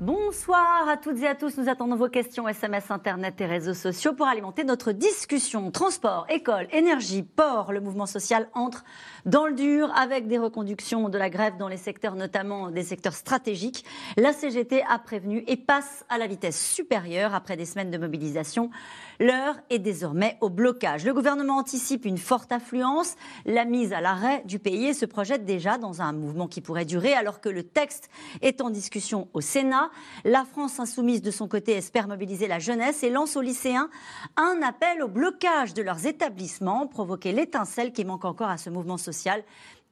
Bonsoir à toutes et à tous. Nous attendons vos questions SMS, Internet et réseaux sociaux pour alimenter notre discussion. Transport, école, énergie, port, le mouvement social entre dans le dur avec des reconductions de la grève dans les secteurs, notamment des secteurs stratégiques. La CGT a prévenu et passe à la vitesse supérieure après des semaines de mobilisation. L'heure est désormais au blocage. Le gouvernement anticipe une forte affluence, la mise à l'arrêt du pays se projette déjà dans un mouvement qui pourrait durer alors que le texte est en discussion au Sénat. La France insoumise, de son côté, espère mobiliser la jeunesse et lance aux lycéens un appel au blocage de leurs établissements, provoquer l'étincelle qui manque encore à ce mouvement social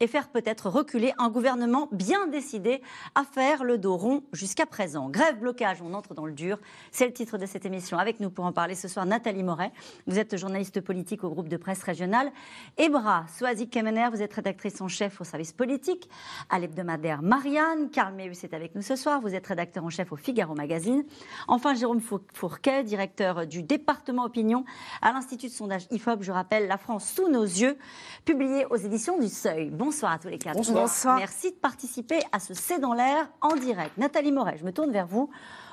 et faire peut-être reculer un gouvernement bien décidé à faire le dos rond jusqu'à présent. Grève, blocage, on entre dans le dur. C'est le titre de cette émission. Avec nous pour en parler ce soir, Nathalie Moret. Vous êtes journaliste politique au groupe de presse régional. Ebra Soazic Kemener, vous êtes rédactrice en chef au service politique à l'hebdomadaire Marianne. Karl Meus est avec nous ce soir. Vous êtes rédacteur en chef au Figaro Magazine. Enfin, Jérôme Fourquet, directeur du département opinion à l'Institut de sondage IFOP. Je rappelle La France sous nos yeux, publié aux éditions du Seuil. Bonsoir à tous les quatre. Bonsoir. Merci de participer à ce C'est dans l'air en direct. Nathalie Moret, je me tourne vers vous.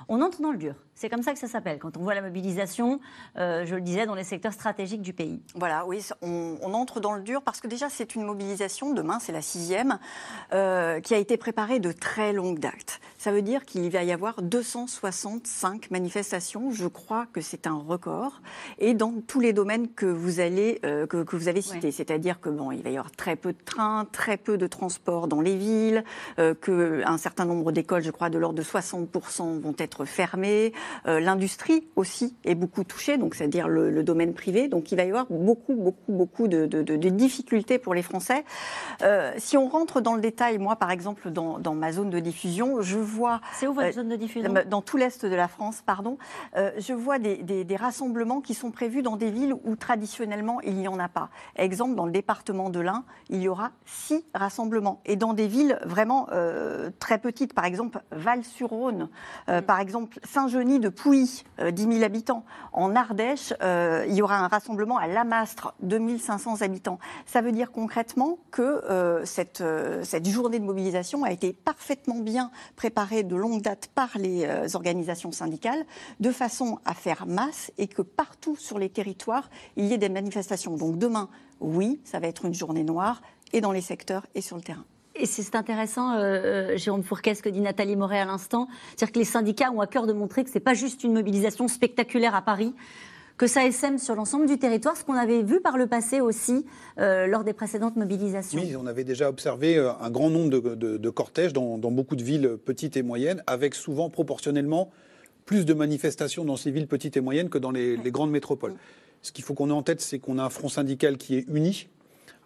On entre dans le dur. C'est comme ça que ça s'appelle. Quand on voit la mobilisation, euh, je le disais, dans les secteurs stratégiques du pays. Voilà, oui, on, entre dans le dur parce que déjà, c'est une mobilisation, demain, c'est la sixième, euh, qui a été préparée de très longue date. Ça veut dire qu'il va y avoir 265 manifestations. Je crois que c'est un record. Et dans tous les domaines que vous, allez, euh, que, vous avez cités. C'est-à-dire que bon, il va y avoir très peu de trains, très peu de transports dans les villes, qu'un certain nombre d'écoles, je crois, de l'ordre de 60% vont être fermées. Euh, l'industrie aussi est beaucoup touchée, donc c'est-à-dire le, domaine privé. Donc il va y avoir beaucoup, beaucoup, beaucoup de, difficultés pour les Français. Euh, si on rentre dans le détail, moi par exemple dans, ma zone de diffusion, je vois. C'est où votre euh, zone de diffusion Dans tout l'est de la France, pardon. je vois des, des, rassemblements qui sont prévus dans des villes où traditionnellement il n'y en a pas. Exemple, dans le département de l'Ain, il y aura six rassemblements. Et dans des villes vraiment très petites, par exemple Val-sur-Rhône, mm. par exemple Saint-Genis de Pouilly, 10 euh, 000 habitants. En Ardèche, euh, il y aura un rassemblement à Lamastre, 2500 habitants. Ça veut dire concrètement que euh, cette, cette journée de mobilisation a été parfaitement bien préparée de longue date par les organisations syndicales, de façon à faire masse et que partout sur les territoires, il y ait des manifestations. Donc demain, oui, ça va être une journée noire, et dans les secteurs et sur le terrain. Et c'est intéressant, euh, euh, Jérôme Fourquet, ce que dit Nathalie Moret à l'instant. C'est-à-dire que les syndicats ont à cœur de montrer que ce n'est pas juste une mobilisation spectaculaire à Paris, que ça essaime sur l'ensemble du territoire, ce qu'on avait vu par le passé aussi euh, lors des précédentes mobilisations. Oui, on avait déjà observé un grand nombre de, cortèges dans, beaucoup de villes petites et moyennes, avec souvent proportionnellement plus de manifestations dans ces villes petites et moyennes que dans les, les grandes métropoles. Ce qu'il faut qu'on ait en tête, c'est qu'on a un front syndical qui est uni,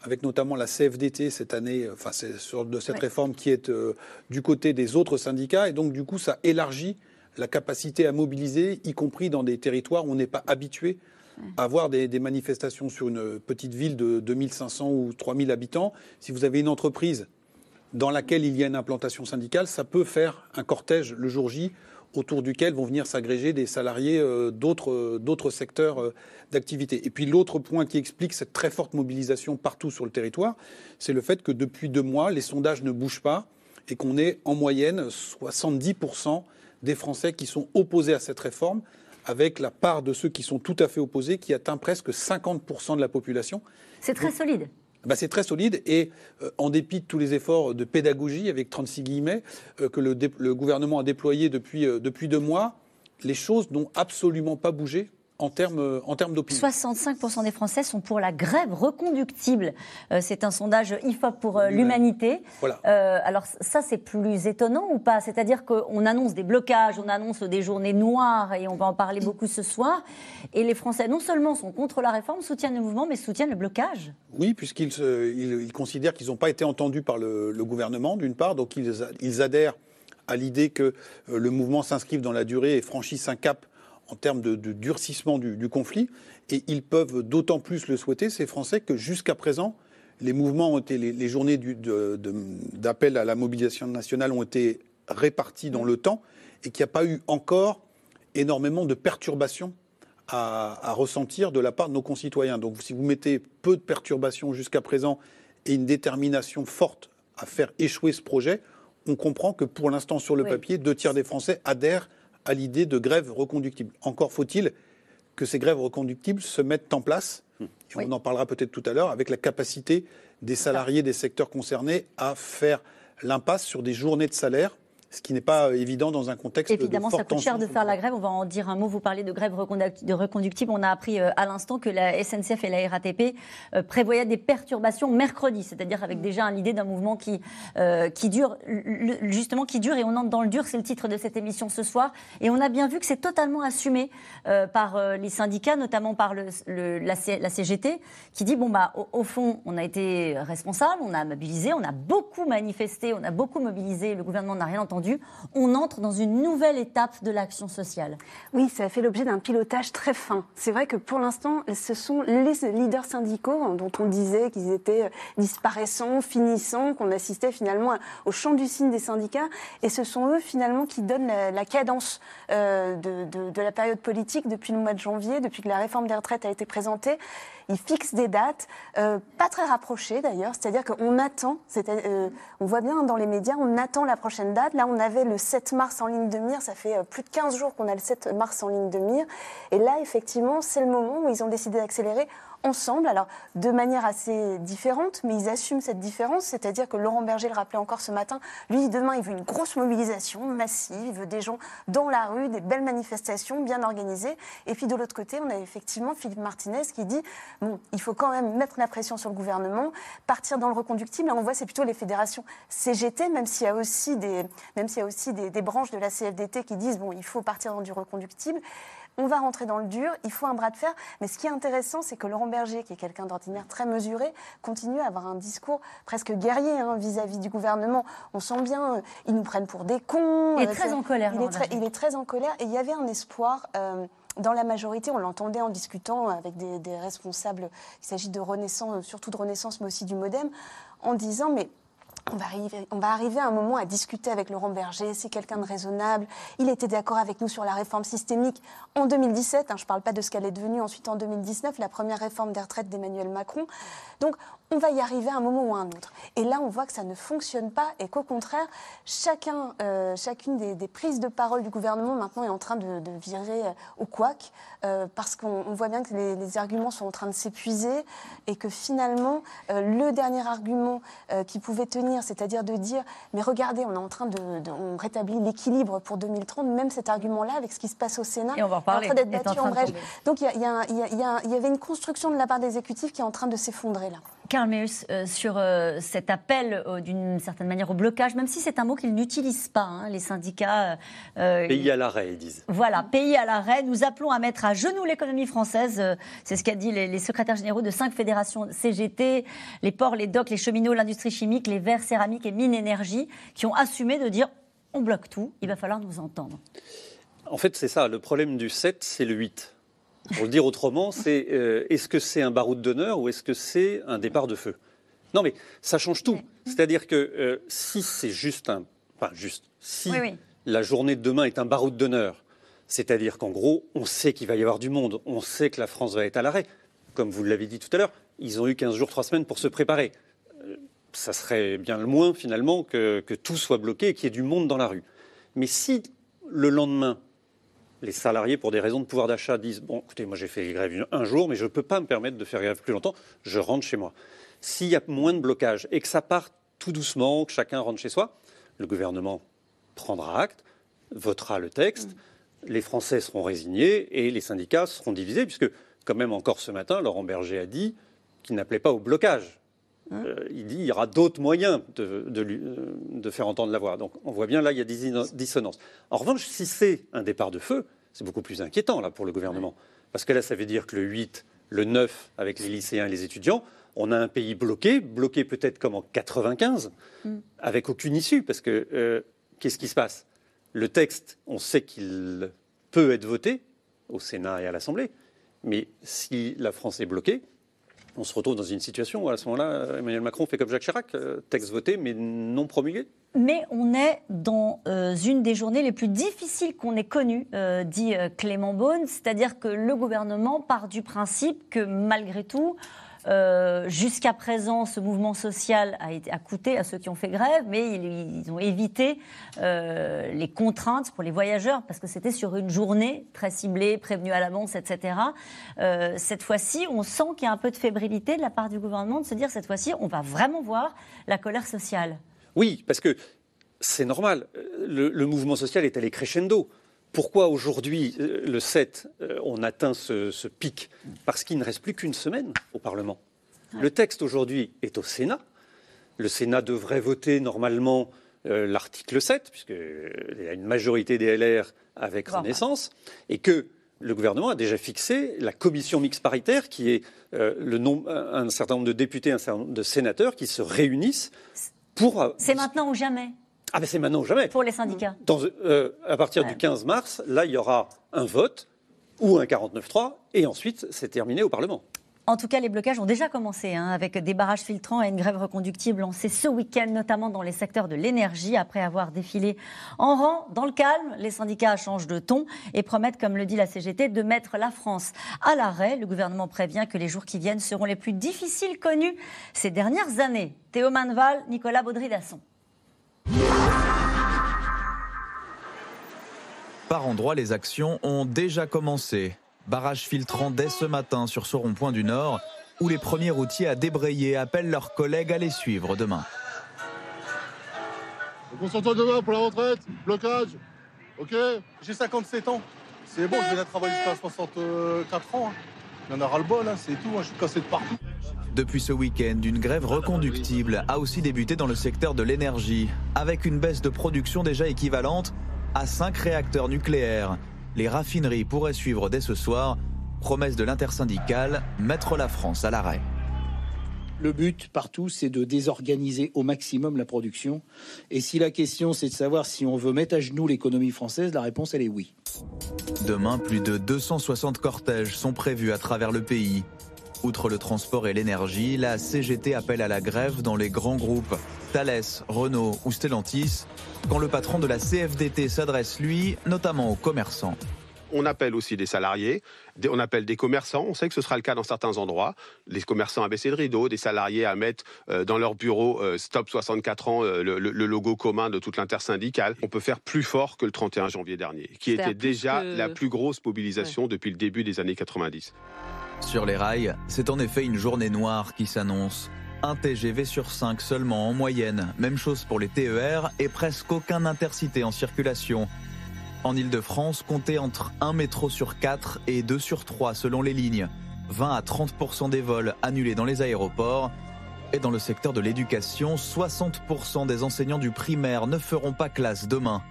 avec notamment la CFDT cette année, enfin, c'est sur de cette réforme qui est euh, du côté des autres syndicats. Et donc, du coup, ça élargit la capacité à mobiliser, y compris dans des territoires où on n'est pas habitué à avoir des, manifestations sur une petite ville de 2500 ou 3000 habitants. Si vous avez une entreprise dans laquelle il y a une implantation syndicale, ça peut faire un cortège le jour J autour duquel vont venir s'agréger des salariés euh, euh, d'autres secteurs euh, d'activité. Et puis l'autre point qui explique cette très forte mobilisation partout sur le territoire, c'est le fait que depuis deux mois, les sondages ne bougent pas et qu'on ait en moyenne 70% des Français qui sont opposés à cette réforme, avec la part de ceux qui sont tout à fait opposés qui atteint presque 50% de la population. C'est très solide. Bah, c'est très solide et euh, en dépit de tous les efforts de pédagogie, avec 36 guillemets, euh, que le, gouvernement a déployés depuis, euh, depuis deux mois, les choses n'ont absolument pas bougé en termes, en termes d'opinion. 65% des Français sont pour la grève reconductible. Euh, c'est un sondage IFOP pour euh, l'humanité. Voilà. Euh, alors ça, c'est plus étonnant ou pas? C'est-à-dire qu'on annonce des blocages, on annonce des journées noires, et on va en parler beaucoup ce soir. Et les Français, non seulement sont contre la réforme, soutiennent le mouvement, mais soutiennent le blocage. Oui, puisqu'ils ils, considèrent qu'ils n'ont pas été entendus par le, gouvernement, d'une part, donc ils, ils adhèrent à l'idée que le mouvement s'inscrive dans la durée et franchisse un cap en termes de, durcissement du, conflit. Et ils peuvent d'autant plus le souhaiter, ces Français, que jusqu'à présent, les mouvements ont été, les, journées d'appel à la mobilisation nationale ont été répartie dans le temps et qu'il n'y a pas eu encore énormément de perturbations à, à, ressentir de la part de nos concitoyens. Donc si vous mettez peu de perturbations jusqu'à présent et une détermination forte à faire échouer ce projet, on comprend que pour l'instant sur le Oui. papier, deux tiers des Français adhèrent à l'idée de grève reconductible. Encore faut-il que ces grèves reconductibles se mettent en place, et Oui. on en parlera peut-être tout à l'heure, avec la capacité des salariés des secteurs concernés à faire l'impasse sur des journées de salaire, ce qui n'est pas euh, évident dans un contexte Évidemment, de ça coûte cher de faire la grève. On va en dire un mot. Vous parlez de grève de reconductible. On a appris euh, à l'instant que la SNCF et la RATP euh, prévoyaient des perturbations mercredi, c'est-à-dire avec déjà l'idée d'un mouvement qui, euh, qui dure, justement, qui dure et on entre dans le dur. C'est le titre de cette émission ce soir. Et on a bien vu que c'est totalement assumé euh, par les syndicats, notamment par le, le- la, C- la CGT, qui dit bon bah au, au fond, on a été responsable, on a mobilisé, on a beaucoup manifesté, on a beaucoup mobilisé. Le gouvernement n'a rien entendu. On entre dans une nouvelle étape de l'action sociale. Oui, ça a fait l'objet d'un pilotage très fin. C'est vrai que pour l'instant, ce sont les leaders syndicaux hein, dont on disait qu'ils étaient disparaissants, finissants, qu'on assistait finalement au chant du cygne des syndicats. Et ce sont eux finalement qui donnent la, la cadence euh, de la période politique depuis le mois de janvier, depuis que la réforme des retraites a été présentée. Ils fixent des dates, euh, pas très rapprochées d'ailleurs, c'est-à-dire qu'on attend, euh, on voit bien dans les médias, on attend la prochaine date. Là, on avait le 7 mars en ligne de mire, ça fait euh, plus de 15 jours qu'on a le 7 mars en ligne de mire. Et là, effectivement, c'est le moment où ils ont décidé d'accélérer ensemble, alors de manière assez différente, mais ils assument cette différence, c'est-à-dire que Laurent Berger le rappelait encore ce matin, lui demain il veut une grosse mobilisation massive, il veut des gens dans la rue, des belles manifestations bien organisées, et puis de l'autre côté on a effectivement Philippe Martinez qui dit, bon, il faut quand même mettre la pression sur le gouvernement, partir dans le reconductible, là on voit c'est plutôt les fédérations CGT, même s'il y a aussi des, même y a aussi des branches de la CFDT qui disent, bon, il faut partir dans du reconductible, on va rentrer dans le dur, il faut un bras de fer. Mais ce qui est intéressant, c'est que Laurent Berger, qui est quelqu'un d'ordinaire très mesuré, continue à avoir un discours presque guerrier hein, vis-à-vis du gouvernement. On sent bien, euh, ils nous prennent pour des cons. Il est euh, très en colère, Il est, Laurent très, Berger. il est très en colère. Et il y avait un espoir. euh, dans la majorité, on l'entendait en discutant avec des, des responsables, il s'agit de Renaissance, surtout de Renaissance, mais aussi du Modem, en disant, mais on va, arriver, à un moment à discuter avec Laurent Berger, c'est quelqu'un de raisonnable. Il était d'accord avec nous sur la réforme systémique en 2017, hein, je ne parle pas de ce qu'elle est devenue ensuite en 2019, la première réforme des retraites d'Emmanuel Macron. On va y arriver à un moment ou à un autre. Et là, on voit que ça ne fonctionne pas et qu'au contraire, chacun, euh, chacune des, des prises de parole du gouvernement maintenant est en train de, de virer euh, au couac euh, parce qu'on on voit bien que les, les arguments sont en train de s'épuiser et que finalement, euh, le dernier argument qui pouvait tenir, c'est-à-dire de dire, mais regardez, on est en train de, de- on rétablit l'équilibre pour 2030, même cet argument-là, avec ce qui se passe au Sénat, Et on va en est en train d'être battu en brèche. Donc il y, y avait une construction de la part des exécutifs qui est en train de s'effondrer là. Karl Meus, euh, sur euh, cet appel euh, d'une certaine manière au blocage, même si c'est un mot qu'ils n'utilisent pas, hein, les syndicats. euh, Pays à l'arrêt, ils disent. Voilà, pays à l'arrêt. Nous appelons à mettre à genoux l'économie française. C'est ce qu'a dit les, les secrétaires généraux de cinq fédérations CGT, les ports, les docks, les cheminots, l'industrie chimique, les verres céramiques et mines énergie, qui ont assumé de dire on bloque tout, il va falloir nous entendre. En fait, c'est ça. Le problème du 7, c'est le 8. Pour le dire autrement, c'est euh, est-ce que c'est un baroud d'honneur ou est-ce que c'est un départ de feu? Non, mais ça change tout. C'est-à-dire que euh, si c'est juste un. Enfin, juste. Si Oui, oui. la journée de demain est un baroud d'honneur, c'est-à-dire qu'en gros, on sait qu'il va y avoir du monde, on sait que la France va être à l'arrêt. Comme vous l'avez dit tout à l'heure, ils ont eu 15 jours, 3 semaines pour se préparer. Euh, Ça serait bien le moins, finalement, que, que tout soit bloqué et qu'il y ait du monde dans la rue. Mais si le lendemain, les salariés, pour des raisons de pouvoir d'achat, disent Bon, écoutez, moi j'ai fait grève un jour, mais je ne peux pas me permettre de faire grève plus longtemps, je rentre chez moi. S'il y a moins de blocage et que ça part tout doucement, que chacun rentre chez soi, le gouvernement prendra acte, votera le texte, les Français seront résignés et les syndicats seront divisés, puisque, quand même, encore ce matin, Laurent Berger a dit qu'il n'appelait pas au blocage. Euh, il dit qu'il y aura d'autres moyens de, de lui- euh, de faire entendre la voix. Donc on voit bien là, il y a des dissonances. En revanche, si c'est un départ de feu, c'est beaucoup plus inquiétant là pour le gouvernement. Parce que là, ça veut dire que le 8, le 9, avec les lycéens et les étudiants, on a un pays bloqué, bloqué peut-être comme en 95, avec aucune issue. Parce que euh, qu'est-ce qui se passe? Le texte, on sait qu'il peut être voté au Sénat et à l'Assemblée. Mais si la France est bloquée, on se retrouve dans une situation où à ce moment-là, Emmanuel Macron fait comme Jacques Chirac, euh, texte voté mais non promulgué. Mais on est dans euh, une des journées les plus difficiles qu'on ait connues, euh, dit Clément Beaune, c'est-à-dire que le gouvernement part du principe que malgré tout, euh, Jusqu'à présent, ce mouvement social a, été, a coûté à ceux qui ont fait grève, mais ils, ont évité euh, les contraintes pour les voyageurs parce que c'était sur une journée très ciblée, prévenue à l'avance, etc. Euh, cette fois-ci, on sent qu'il y a un peu de fébrilité de la part du gouvernement de se dire cette fois-ci, on va vraiment voir la colère sociale. Oui, parce que c'est normal. Le, mouvement social est allé crescendo. Pourquoi aujourd'hui, euh, le 7, euh, on atteint ce, ce pic? Parce qu'il ne reste plus qu'une semaine au Parlement. Le texte aujourd'hui est au Sénat. Le Sénat devrait voter normalement euh, l'article 7, puisqu'il y a une majorité des LR avec bon, Renaissance, et que le gouvernement a déjà fixé la commission mixte paritaire, qui est euh, le nom, un certain nombre de députés, un certain nombre de sénateurs qui se réunissent pour. C'est maintenant ou jamais? Ah ben c'est maintenant ou jamais. Pour les syndicats. Dans, euh, à partir ouais. du 15 mars, là, il y aura un vote ou un 49-3, et ensuite, c'est terminé au Parlement. En tout cas, les blocages ont déjà commencé, hein, avec des barrages filtrants et une grève reconductible lancée ce week-end, notamment dans les secteurs de l'énergie. Après avoir défilé en rang, dans le calme, les syndicats changent de ton et promettent, comme le dit la CGT, de mettre la France à l'arrêt. Le gouvernement prévient que les jours qui viennent seront les plus difficiles connus ces dernières années. Théo Manval, Nicolas Baudry-Dasson. Par endroits, les actions ont déjà commencé. Barrage filtrant dès ce matin sur ce rond-point du Nord, où les premiers routiers à débrayer appellent leurs collègues à les suivre demain. On s'entend demain pour la retraite, blocage, ok J'ai 57 ans, c'est bon, je vais travailler jusqu'à 64 ans. Il y en a ras-le-bol, hein, c'est tout, hein, je suis cassé de partout. Depuis ce week-end, une grève reconductible a aussi débuté dans le secteur de l'énergie, avec une baisse de production déjà équivalente à 5 réacteurs nucléaires. Les raffineries pourraient suivre dès ce soir. Promesse de l'intersyndicale, mettre la France à l'arrêt. Le but partout, c'est de désorganiser au maximum la production. Et si la question, c'est de savoir si on veut mettre à genoux l'économie française, la réponse, elle est oui. Demain, plus de 260 cortèges sont prévus à travers le pays. Outre le transport et l'énergie, la CGT appelle à la grève dans les grands groupes Thales, Renault ou Stellantis, quand le patron de la CFDT s'adresse, lui, notamment aux commerçants. On appelle aussi des salariés, on appelle des commerçants, on sait que ce sera le cas dans certains endroits, les commerçants à baisser le rideau, des salariés à mettre dans leur bureau Stop 64 ans, le, le logo commun de toute l'intersyndicale. On peut faire plus fort que le 31 janvier dernier, qui était déjà que... la plus grosse mobilisation ouais. depuis le début des années 90. Sur les rails, c'est en effet une journée noire qui s'annonce. Un TGV sur 5 seulement en moyenne. Même chose pour les TER et presque aucun intercité en circulation. En Ile-de-France, comptez entre 1 métro sur 4 et 2 sur 3 selon les lignes. 20 à 30% des vols annulés dans les aéroports. Et dans le secteur de l'éducation, 60% des enseignants du primaire ne feront pas classe demain.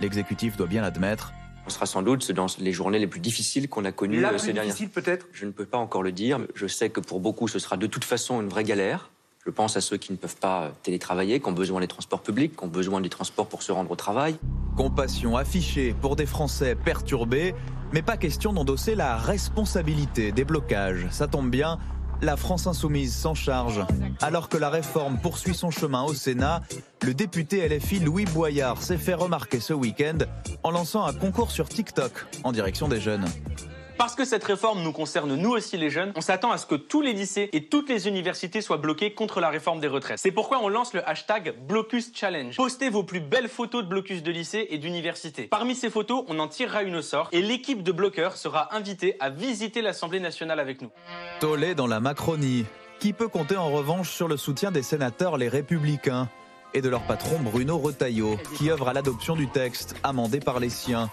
L'exécutif doit bien l'admettre. On sera sans doute dans les journées les plus difficiles qu'on a connues la ces dernières. difficile peut-être? Je ne peux pas encore le dire. Je sais que pour beaucoup, ce sera de toute façon une vraie galère. Je pense à ceux qui ne peuvent pas télétravailler, qui ont besoin des transports publics, qui ont besoin des transports pour se rendre au travail. Compassion affichée pour des Français perturbés, mais pas question d'endosser la responsabilité des blocages. Ça tombe bien, la France insoumise s'en charge. Alors que la réforme poursuit son chemin au Sénat, le député LFI Louis Boyard s'est fait remarquer ce week-end en lançant un concours sur TikTok en direction des jeunes. Parce que cette réforme nous concerne nous aussi les jeunes, on s'attend à ce que tous les lycées et toutes les universités soient bloqués contre la réforme des retraites. C'est pourquoi on lance le hashtag Blocus Challenge. Postez vos plus belles photos de blocus de lycée et d'université. Parmi ces photos, on en tirera une au sort et l'équipe de bloqueurs sera invitée à visiter l'Assemblée nationale avec nous. Tollé dans la Macronie, qui peut compter en revanche sur le soutien des sénateurs les républicains et de leur patron Bruno Retailleau, qui œuvre à l'adoption du texte amendé par les siens.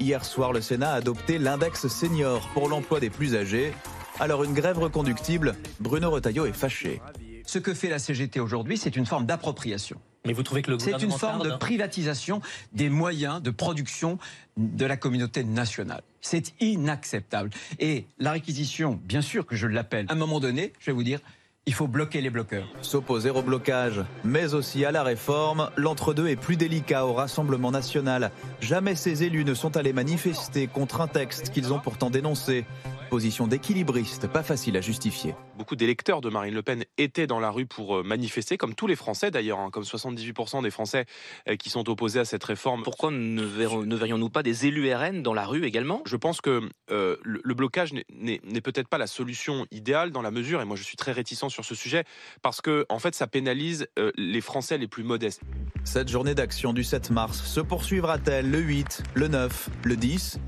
Hier soir, le Sénat a adopté l'index senior pour l'emploi des plus âgés. Alors une grève reconductible, Bruno Retailleau est fâché. Ce que fait la CGT aujourd'hui, c'est une forme d'appropriation. Mais vous trouvez que le C'est une forme de privatisation des moyens de production de la communauté nationale. C'est inacceptable. Et la réquisition, bien sûr que je l'appelle, à un moment donné, je vais vous dire, il faut bloquer les bloqueurs. S'opposer au blocage, mais aussi à la réforme, l'entre-deux est plus délicat au Rassemblement national. Jamais ces élus ne sont allés manifester contre un texte qu'ils ont pourtant dénoncé. Position d'équilibriste, pas facile à justifier. Beaucoup d'électeurs de Marine Le Pen étaient dans la rue pour euh, manifester, comme tous les Français d'ailleurs, hein, comme 78% des Français euh, qui sont opposés à cette réforme. Pourquoi ne, verrions-nous pas des élus RN dans la rue également? Je pense que euh, le, le blocage n'est- peut-être pas la solution idéale dans la mesure, et moi je suis très réticent sur ce sujet, parce que en fait ça pénalise euh, les Français les plus modestes. Cette journée d'action du 7 mars se poursuivra-t-elle le 8, le 9, le 10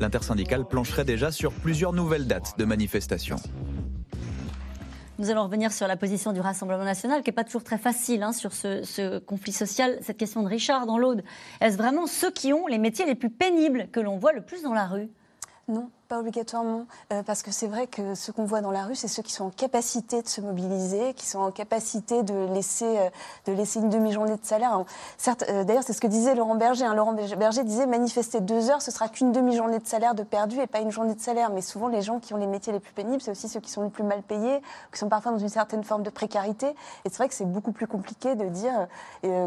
L'intersyndicale plancherait déjà sur plusieurs nouvelles dates de manifestation. Nous allons revenir sur la position du Rassemblement national, qui n'est pas toujours très facile hein, sur ce, ce conflit social. Cette question de Richard dans l'Aude. Est-ce vraiment ceux qui ont les métiers les plus pénibles que l'on voit le plus dans la rue? Non, pas obligatoirement, euh, parce que c'est vrai que ce qu'on voit dans la rue, c'est ceux qui sont en capacité de se mobiliser, qui sont en capacité de laisser, euh, de laisser une demi-journée de salaire. Certes, euh, d'ailleurs, c'est ce que disait Laurent Berger. hein. Laurent Berger disait manifester deux heures, ce sera qu'une demi-journée de salaire de perdu et pas une journée de salaire. Mais souvent, les gens qui ont les métiers les plus pénibles, c'est aussi ceux qui sont les plus mal payés, qui sont parfois dans une certaine forme de précarité. Et c'est vrai que c'est beaucoup plus compliqué de dire,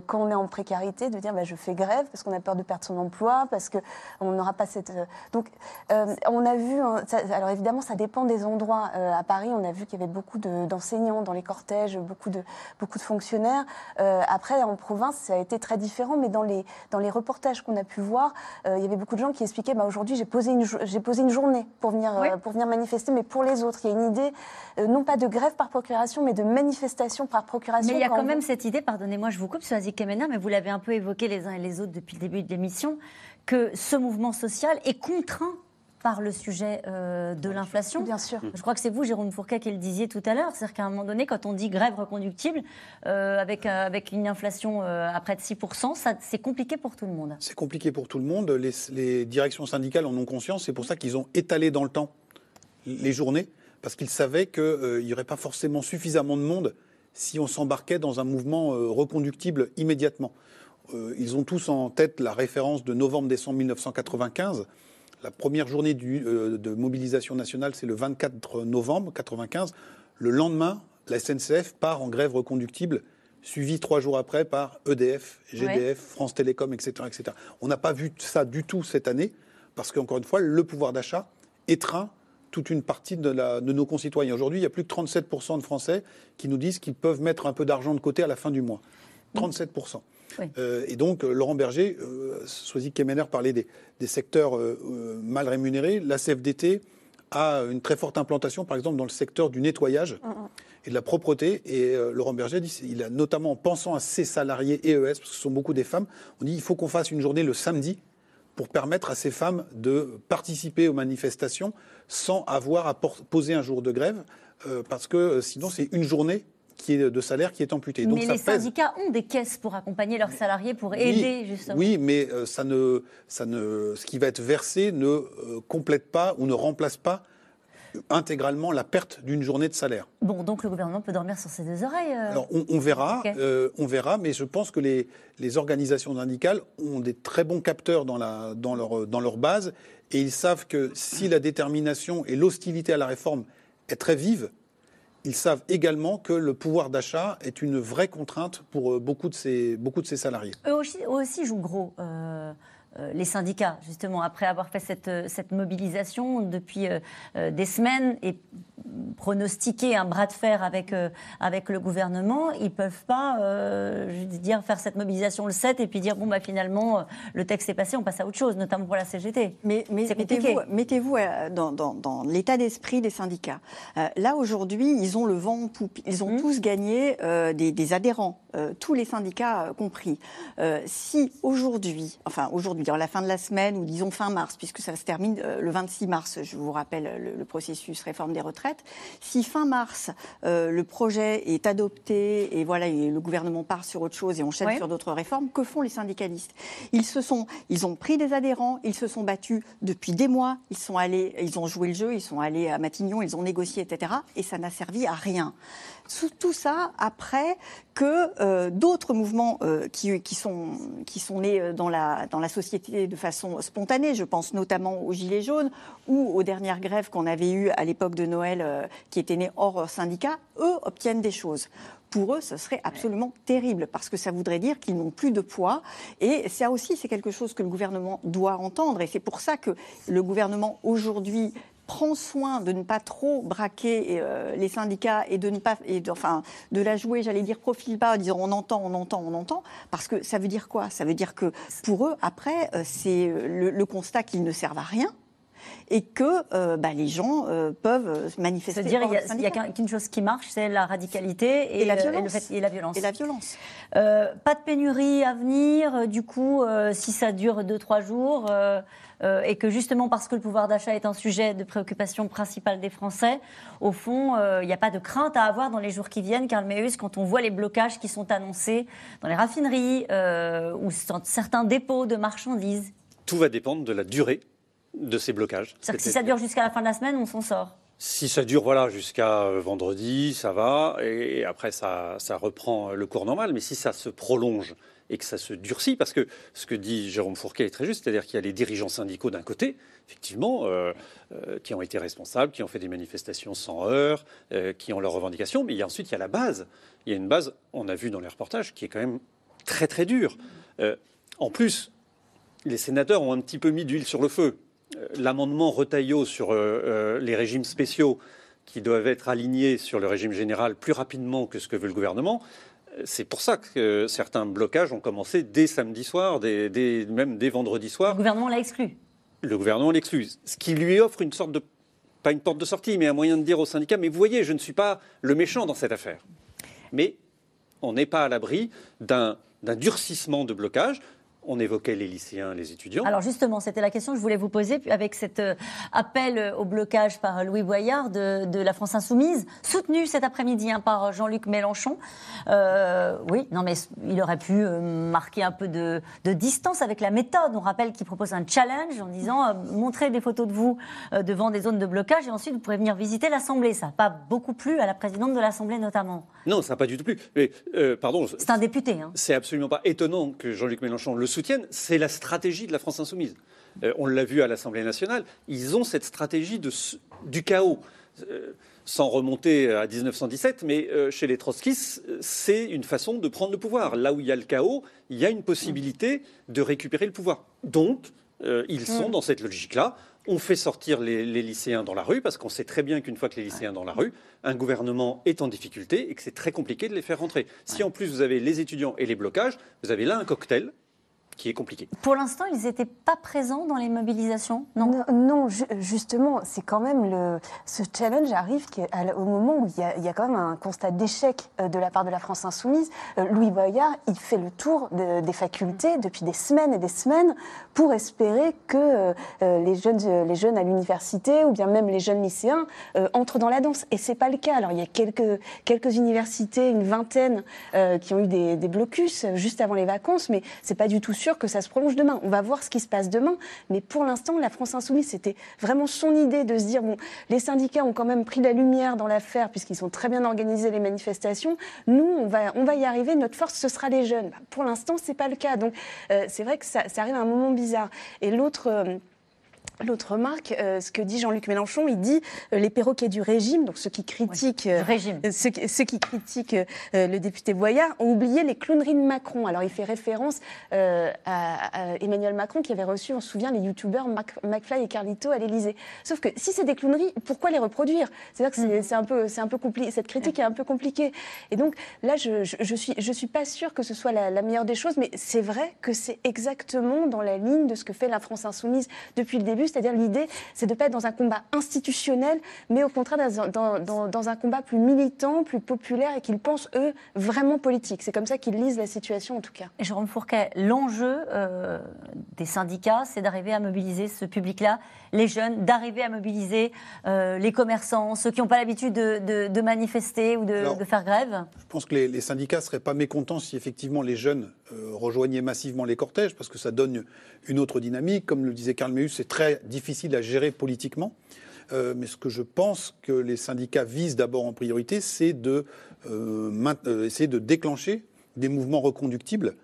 quand on est en précarité, de dire bah, je fais grève parce qu'on a peur de perdre son emploi, parce qu'on n'aura pas cette. Donc, on a vu, hein, ça- alors évidemment, ça dépend des endroits. Euh, à Paris, on a vu qu'il y avait beaucoup de- d'enseignants dans les cortèges, beaucoup de, beaucoup de fonctionnaires. Euh, après, en province, ça a été très différent, mais dans les, dans les reportages qu'on a pu voir, euh, il y avait beaucoup de gens qui expliquaient bah, aujourd'hui, j'ai posé, une jo- j'ai posé une journée pour venir, euh, pour venir manifester, mais pour les autres. Il y a une idée, non pas de grève par procuration, mais de manifestation par procuration. Mais il y a Quand même cette idée, pardonnez-moi, je vous coupe, Soazic Kemener, mais vous l'avez un peu évoqué les uns et les autres depuis le début de l'émission, que ce mouvement social est contraint par le sujet euh, de l'inflation. Bien sûr. Je crois que c'est vous, Jérôme Fourquet, qui le disiez tout à l'heure. C'est-à-dire qu'à un moment donné, quand on dit grève reconductible, euh, avec, euh, avec une inflation euh, à près de 6%, ça, c'est compliqué pour tout le monde. C'est compliqué pour tout le monde. Les, les directions syndicales en ont conscience. C'est pour ça qu'ils ont étalé dans le temps les journées, parce qu'ils savaient qu'il n'y aurait pas forcément suffisamment de monde si on s'embarquait dans un mouvement euh, reconductible immédiatement. Euh, ils ont tous en tête la référence de novembre-décembre 1995. La première journée du- euh, de mobilisation nationale, c'est le 24 novembre 1995. Le lendemain, la SNCF part en grève reconductible, suivie trois jours après par EDF, GDF, France Télécom, etc., etc. On n'a pas vu ça du tout cette année, parce qu'encore une fois, le pouvoir d'achat étreint toute une partie de, la- de nos concitoyens. Aujourd'hui, il y a plus que 37% de Français qui nous disent qu'ils peuvent mettre un peu d'argent de côté à la fin du mois. 37%. Oui. Euh, et donc, euh, Laurent Berger, euh, Soisy Kemener parlait des, des secteurs euh, mal rémunérés. La CFDT a une très forte implantation, par exemple, dans le secteur du nettoyage et de la propreté. Et Laurent Berger dit, il a notamment en pensant à ses salariés EES, parce que ce sont beaucoup des femmes, on dit il faut qu'on fasse une journée le samedi pour permettre à ces femmes de participer aux manifestations sans avoir à poser un jour de grève, euh, parce que sinon c'est une journée qui est de salaire qui est amputée. Donc mais ça les pèse. syndicats ont des caisses pour accompagner leurs salariés, pour aider justement. Oui, mais euh, ça ne, ça ne, ce qui va être versé ne euh, complète pas ou ne remplace pas intégralement la perte d'une journée de salaire. Bon, donc le gouvernement peut dormir sur ses deux oreilles. euh. Alors on, on verra, euh, on verra, mais je pense que les, les organisations syndicales ont des très bons capteurs dans, la, dans, leur, dans leur base et ils savent que si la détermination et l'hostilité à la réforme est très vive, ils savent également que le pouvoir d'achat est une vraie contrainte pour euh, beaucoup de ces, beaucoup de ces salariés. Eux aussi, jouent gros. euh, les syndicats, justement, après avoir fait cette, euh, cette mobilisation depuis euh, euh, des semaines et pronostiqué un bras de fer avec, euh, avec le gouvernement, ils ne peuvent pas euh, je veux dire, faire cette mobilisation le 7 et puis dire bon, bah, finalement, euh, le texte est passé, on passe à autre chose, notamment pour la CGT. Mais, mettez-vous, euh, dans, dans- dans l'état d'esprit des syndicats. Euh, là, aujourd'hui, ils ont le vent en poupe. Ils ont tous gagné euh, des, des adhérents, euh, tous les syndicats euh, compris. Euh, si aujourd'hui, enfin aujourd'hui, à la fin de la semaine, ou disons fin mars, puisque ça se termine euh, le 26 mars, je vous rappelle le, le processus réforme des retraites, si fin mars, euh, le projet est adopté et voilà, et le gouvernement part sur autre chose et on chaîne Ouais. sur d'autres réformes, que font les syndicalistes? Ils se sont, ils ont pris des adhérents, ils se sont battus depuis des mois, ils sont allés, ils ont joué le jeu, ils sont allés à Matignon, ils ont négocié, etc. Et ça n'a servi à rien. Tout ça, après que euh, d'autres mouvements euh, qui, qui, sont, qui sont nés euh, dans la, dans la société de façon spontanée, je pense notamment aux Gilets jaunes ou aux dernières grèves qu'on avait eues à l'époque de Noël, euh, qui étaient nées hors syndicat, eux obtiennent des choses. Pour eux, ce serait absolument terrible parce que ça voudrait dire qu'ils n'ont plus de poids. Et ça aussi, c'est quelque chose que le gouvernement doit entendre. Et c'est pour ça que le gouvernement aujourd'hui prend soin de ne pas trop braquer euh, les syndicats et de ne pas, et de, enfin, de la jouer, j'allais dire profil bas, en disant on entend, on entend, on entend, parce que ça veut dire quoi? Ça veut dire que pour eux, après, euh, c'est le, le constat qu'ils ne servent à rien et que euh, bah, les gens euh, peuvent manifester. C'est-à-dire qu'il n'y a, qu'une chose qui marche, c'est la radicalité et, Et la le- violence. le fait- et la violence. Et la violence. Euh, pas de pénurie à venir, euh, du coup, euh, si ça dure 2-3 jours, euh, euh, et que justement parce que le pouvoir d'achat est un sujet de préoccupation principale des Français, au fond, euh, il n'y a pas de crainte à avoir dans les jours qui viennent, Karl Meus, quand on voit les blocages qui sont annoncés dans les raffineries euh, ou dans certains dépôts de marchandises. Tout va dépendre de la durée de ces blocages. C'est-à-dire que si ça dure jusqu'à la fin de la semaine, on s'en sort. Si ça dure voilà, jusqu'à euh, vendredi, ça va, et après ça, ça reprend le cours normal. Mais si ça se prolonge et que ça se durcit, parce que ce que dit Jérôme Fourquet est très juste, c'est-à-dire qu'il y a les dirigeants syndicaux d'un côté, effectivement, euh, euh, qui ont été responsables, qui ont fait des manifestations sans heurts, euh, qui ont leurs revendications, mais il y a ensuite il y a la base. Il y a une base, on a vu dans les reportages, qui est quand même très très dure. En plus, les sénateurs ont un petit peu mis d'huile sur le feu. L'amendement Retailleau sur les régimes spéciaux qui doivent être alignés sur le régime général plus rapidement que ce que veut le gouvernement, c'est pour ça que certains blocages ont commencé dès samedi soir, dès- dès- même dès vendredi soir. Le gouvernement l'a exclu. Le gouvernement l'exclut. Ce qui lui offre une sorte de, pas une porte de sortie, mais un moyen de dire aux syndicats, mais vous voyez, je ne suis pas le méchant dans cette affaire. Mais on n'est pas à l'abri d'un d'un durcissement de blocage. On évoquait les lycéens, les étudiants. Alors justement, c'était la question que je voulais vous poser avec cet euh, appel euh, au blocage par Louis Boyard de, de la France Insoumise, soutenu cet après-midi hein, par Jean-Luc Mélenchon. Euh, oui, non mais il aurait pu marquer un peu de, de distance avec la méthode. On rappelle qu'il propose un challenge en disant euh, montrez des photos de vous euh, devant des zones de blocage et ensuite vous pourrez venir visiter l'Assemblée. Ça n'a pas beaucoup plu à la présidente de l'Assemblée notamment. Non, ça n'a pas du tout plu. Mais, pardon. C'est un député. Hein. C'est absolument pas étonnant que Jean-Luc Mélenchon le soutienne. C'est la stratégie de la France insoumise. Euh, on l'a vu à l'Assemblée nationale. Ils ont cette stratégie de, du chaos. Euh, sans remonter à 1917, mais euh, chez les trotskistes, c'est une façon de prendre le pouvoir. Là où il y a le chaos, il y a une possibilité de récupérer le pouvoir. Donc, ils sont dans cette logique-là. On fait sortir les, les lycéens dans la rue parce qu'on sait très bien qu'une fois que les lycéens dans la rue, un gouvernement est en difficulté et que c'est très compliqué de les faire rentrer. Si en plus vous avez les étudiants et les blocages, vous avez là un cocktail qui est compliqué. Pour l'instant, ils n'étaient pas présents dans les mobilisations Non, non, ju- justement, c'est quand même le. Ce challenge arrive au moment où il y, a, il y a quand même un constat d'échec euh, de la part de la France insoumise. Euh, Louis Boyard, il fait le tour de- des facultés depuis des semaines et des semaines pour espérer que euh, les jeunes, les jeunes à l'université ou bien même les jeunes lycéens entrent dans la danse. Et c'est pas le cas. Alors il y a quelques quelques universités, une vingtaine, qui ont eu des, des blocus juste avant les vacances, mais c'est pas du tout sûr que ça se prolonge demain. On va voir ce qui se passe demain, mais pour l'instant, la France insoumise, c'était vraiment son idée de se dire bon, les syndicats ont quand même pris la lumière dans l'affaire puisqu'ils ont très bien organisé les manifestations. Nous, on va, on va y arriver. Notre force, ce sera les jeunes. Bah, pour l'instant, c'est pas le cas. Donc, euh, c'est vrai que ça, ça arrive à un moment bizarre. Et l'autre. euh, L'autre remarque, euh, ce que dit Jean-Luc Mélenchon, il dit euh, les perroquets du régime, donc ceux qui critiquent, euh, euh, ceux, qui- ceux qui critiquent le député Boyard, ont oublié les clowneries de Macron. Alors il fait référence à, à Emmanuel Macron qui avait reçu, on se souvient, les youtubeurs Mac- McFly et Carlito à l'Élysée. Sauf que si c'est des clowneries, pourquoi les reproduire? C'est-à-dire que c'est- c'est un peu, c'est un peu compliqué. Cette critique est un peu compliquée. Et donc là, je, je, je suis, je suis pas sûre que ce soit la, la meilleure des choses, mais c'est vrai que c'est exactement dans la ligne de ce que fait la France insoumise depuis le début. C'est-à-dire l'idée, c'est de pas être dans un combat institutionnel, mais au contraire dans, dans, dans, dans un combat plus militant, plus populaire et qu'ils pensent eux vraiment politique. C'est comme ça qu'ils lisent la situation en tout cas. Et Jérôme Fourquet, l'enjeu euh, des syndicats, c'est d'arriver à mobiliser ce public-là, les jeunes, d'arriver à mobiliser euh, les commerçants, ceux qui n'ont pas l'habitude de, de- de manifester ou de, Alors, de faire grève. Je pense que les, les syndicats ne seraient pas mécontents si effectivement les jeunes euh, rejoignaient massivement les cortèges, parce que ça donne une autre dynamique. Comme le disait Karl Meus, c'est très difficile à gérer politiquement. Euh, mais ce que je pense que les syndicats visent d'abord en priorité, c'est de euh, euh, essayer de déclencher des mouvements reconductibles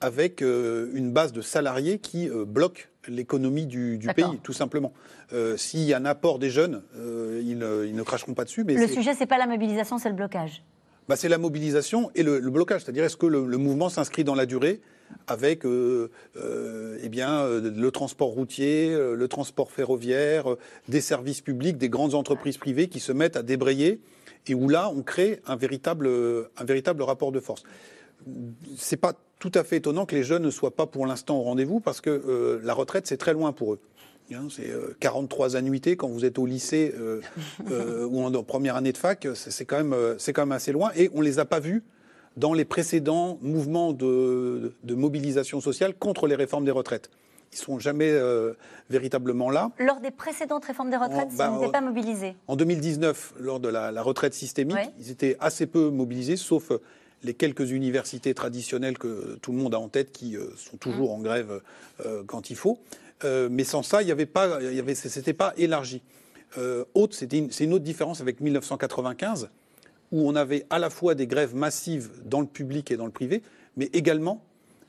avec euh, une base de salariés qui bloquent l'économie du, pays, tout simplement. S'il y a un apport des jeunes, ils, ne- ils ne cracheront pas dessus. Mais Le sujet, c'est pas la mobilisation, c'est le blocage. bah, c'est la mobilisation et le, le blocage. C'est-à-dire, est-ce que le, le mouvement s'inscrit dans la durée avec euh, euh, eh bien, euh, le transport routier, le transport ferroviaire, des services publics, des grandes entreprises privées qui se mettent à débrayer et où là, on crée un véritable, un véritable rapport de force. C'est pas tout à fait étonnant que les jeunes ne soient pas pour l'instant au rendez-vous parce que la retraite, c'est très loin pour eux. Hein, C'est euh, 43 annuités quand vous êtes au lycée ou en, première année de fac, c'est quand, quand même assez loin et on ne les a pas vus dans les précédents mouvements de, de mobilisation sociale contre les réformes des retraites. Ils ne sont jamais euh, véritablement là. Lors des précédentes réformes des retraites, bah, ils n'étaient oh. pas mobilisés. En 2019, lors de la, la retraite systémique, ils étaient assez peu mobilisés, sauf les quelques universités traditionnelles que tout le monde a en tête qui euh, sont toujours Mmh. en grève euh, quand il faut. Euh, mais sans ça, il y avait pas, il y avait, c'était pas élargi. Euh, autre, une- c'est une autre différence avec 1995, où on avait à la fois des grèves massives dans le public et dans le privé, mais également